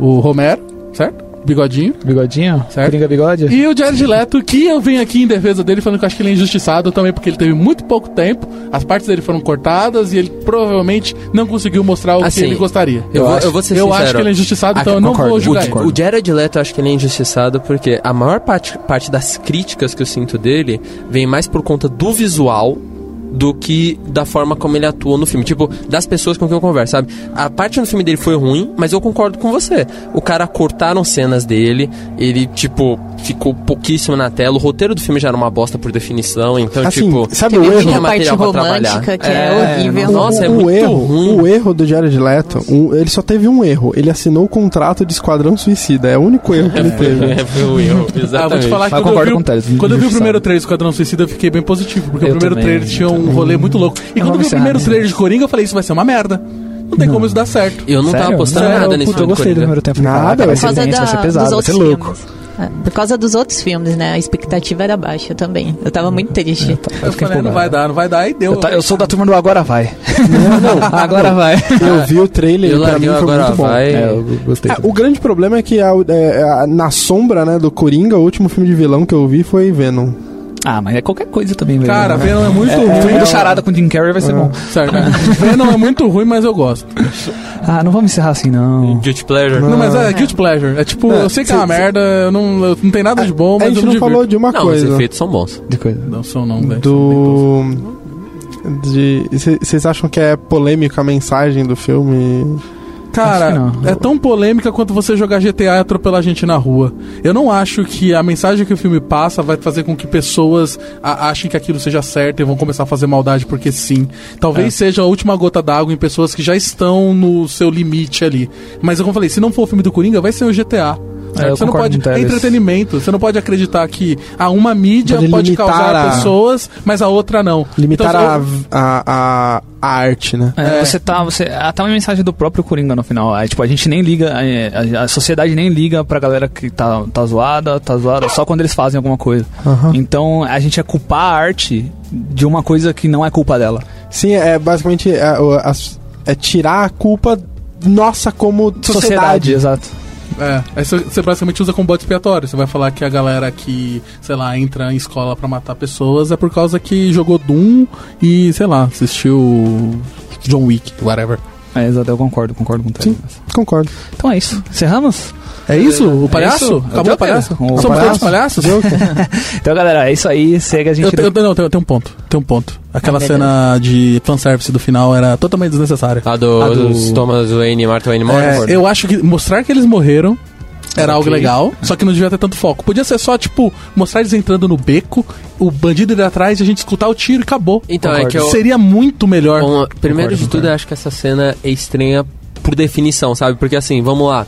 o Romero, certo? Bigodinho. Bigodinho? Certo. Coringa bigode? E o Jared Leto, que eu venho aqui em defesa dele falando que eu acho que ele é injustiçado também, porque ele teve muito pouco tempo, as partes dele foram cortadas e ele provavelmente não conseguiu mostrar o Assim, que ele gostaria. Eu, vou, eu vou ser Eu sincero. acho que ele é injustiçado, então Ah, eu não concordo, vou julgar O, ele. o Jared Leto, eu acho que ele é injustiçado porque a maior parte, parte das críticas que eu sinto dele vem mais por conta do visual do que da forma como ele atua no filme. Tipo, das pessoas com quem eu converso, sabe? A parte no filme dele foi ruim, mas eu concordo com você. O cara cortaram cenas dele, ele, tipo, ficou pouquíssimo na tela. O roteiro do filme já era uma bosta por definição, então, Assim, tipo... sabe o erro? tinha material pra trabalhar. romântica que é, horrível. Nossa, é o muito erro, ruim. O erro do Jared Leto, um- ele só teve um erro. Ele assinou o contrato de Esquadrão Suicida. É o único erro que ele teve. É, foi o erro, Ah, vou exatamente. te falar que quando eu, vi, com o quando eu vi o primeiro trailer do Esquadrão Suicida, eu fiquei bem positivo, porque Eu o primeiro também, trailer tinha um rolê muito louco. E Eu quando eu vi não o primeiro trailer de Coringa, eu falei, isso vai ser uma merda. Não tem como isso dar certo. Eu não tava Sério? apostando Não, nada eu, nesse puta, eu filme do gostei do primeiro tempo. Nada, vai ser denso, vai ser pesado, vai ser louco. filmes. É, por causa dos outros filmes, né? A expectativa era baixa também. Eu tava muito triste. Eu falei, ah, não vai dar, não vai dar, e deu. Eu, tá- eu sou da turma do Agora Vai. Agora vai. Eu vi o trailer Eu e pra mim foi agora muito bom. vai. É, eu gostei. É, o grande problema é que a- é, a- na sombra né, do Coringa, o último filme de vilão que eu vi foi Venom. Ah, mas é qualquer coisa também, velho. Cara, É. Venom é muito É, ruim. o filme do Charada com Jim Carrey vai ser bom. Certo. Venom é muito ruim, mas eu gosto. Ah, não vamos encerrar assim, não. Guilty Pleasure. Não, mas é guilty pleasure. É tipo, É, eu sei que é uma merda, eu não, eu não tem nada de bom, A mas gente eu não falou de uma Não, coisa. os efeitos são bons. De coisa. Não são não, velho. Do. De. Vocês acham que é polêmica a mensagem do filme? Cara, é tão polêmica quanto você jogar GTA e atropelar gente na rua. Eu não acho que a mensagem que o filme passa vai fazer com que pessoas achem que aquilo seja certo e vão começar a fazer maldade porque sim. Talvez É. seja a última gota d'água em pessoas que já estão no seu limite ali. Mas como eu falei, se não for o filme do Coringa, vai ser o GTA. É, você não pode. É entretenimento. Você não pode acreditar que a uma mídia Pode pode, causar a- pessoas, mas a outra não. Limitar Então, a, eu- a, a, a arte, né? É, Você tá. Você, até uma mensagem do próprio Coringa no final. Aí, tipo, a gente nem liga, é, a, a sociedade nem liga pra galera que tá, tá zoada, tá zoada, só quando eles fazem alguma coisa. Aham. Então a gente é culpar a arte de uma coisa que não é culpa dela. Sim, é basicamente é, é tirar a culpa nossa como sociedade. exato. É, aí você basicamente usa como bode expiatório. Você vai falar que a galera que, sei lá, entra em escola pra matar pessoas é por causa que jogou Doom e, sei lá, assistiu John Wick, whatever. É, exato, eu concordo, concordo com o Teles. Concordo. Então é isso. Encerramos? É isso? O palhaço? isso? Acabou o palhaço? O Somos palhaço? todos palhaços? Então, galera, é isso aí. Segue a gente. Eu, te- eu, não, um ponto. Tem um ponto. Aquela Ah, cena de fanservice do final era totalmente desnecessária. A do, A do- dos Thomas Wayne e Martha Wayne Moore. É, eu acho que mostrar que eles morreram era algo Ok. legal, só que não devia ter tanto foco. Podia ser só, tipo, mostrar eles entrando no beco, o bandido ir atrás e a gente escutar o tiro e acabou. Então, é que eu- Seria muito melhor. Bom, primeiro Concordo, de tudo, concordo. eu acho que essa cena é estranha por definição, sabe? Porque assim, vamos lá.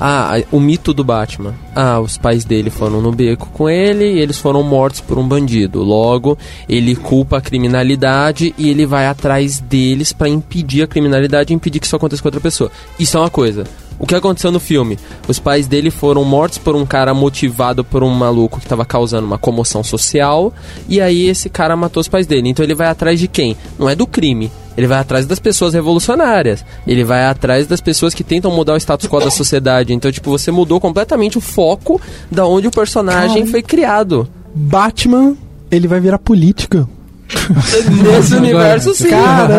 Ah, o mito do Batman. Ah, os pais dele foram no beco com ele e eles foram mortos por um bandido. Logo, ele culpa a criminalidade e ele vai atrás deles pra impedir a criminalidade e impedir que isso aconteça com outra pessoa. Isso é uma coisa. O que aconteceu no filme? Os pais dele foram mortos por um cara motivado por um maluco que estava causando uma comoção social. E aí esse cara matou os pais dele. Então ele vai atrás de quem? Não é do crime. Ele vai atrás das pessoas revolucionárias. Ele vai atrás das pessoas que tentam mudar o status quo da sociedade. Então, tipo, você mudou completamente o foco da onde o personagem foi criado. Batman, ele vai virar política. Nesse universo, sim. Caramba!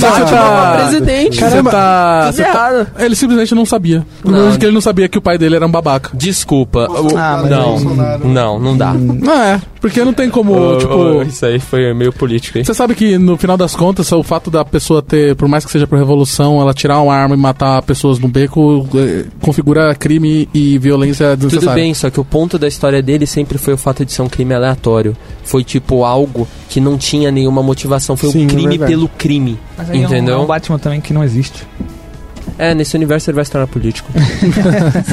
Batman é presidente. Caramba. Você tá, Tudo você tá- errado. Ele simplesmente não sabia. O Não. é que ele não sabia que o pai dele era um babaca. Desculpa. Ah, mas não, não, não dá. Não é, porque não tem como, Ô, tipo... ô, isso aí foi meio político, hein? Você sabe que no final das contas, o fato da pessoa ter, por mais que seja por revolução, ela tirar uma arma e matar pessoas no beco, eh, configura crime e violência Tudo desnecessária. bem, só que o ponto da história dele sempre foi o fato de ser um crime aleatório. Foi tipo algo que não tinha nenhuma motivação. Foi Sim, um é crime verdade. pelo crime. Mas aí é um- Entendeu? É um Batman também que não existe. É, nesse universo ele vai se tornar político.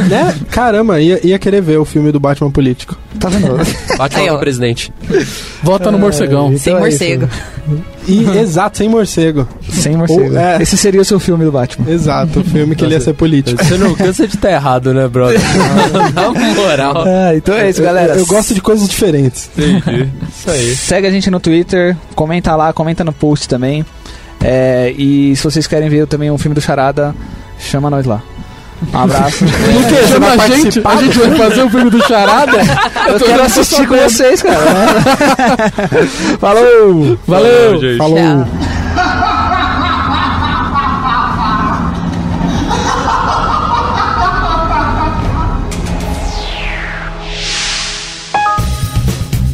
né? Caramba, ia, ia querer ver o filme do Batman político. Tá vendo? Batman Aí, ó. é presidente. Vota no morcegão. Sem Então é isso. morcego. E, exato, sem morcego. Sem morcego. Ou- é. Esse seria o seu filme do Batman. Exato, o filme que ele ia ser político. Você não cansa de estar errado, né, brother? Na moral. Ah, então é isso, galera. Eu, eu gosto de coisas diferentes. Entendi. Isso aí. Segue a gente no Twitter, comenta lá, comenta no post também. É, e se vocês querem ver também um filme do Charada, chama nós lá. Um abraço. Chama a gente, a gente vai fazer o filme do Charada? Eu tô- quero assistir com vocês, cara. Falou! Valeu! gente. Falou. Tchau.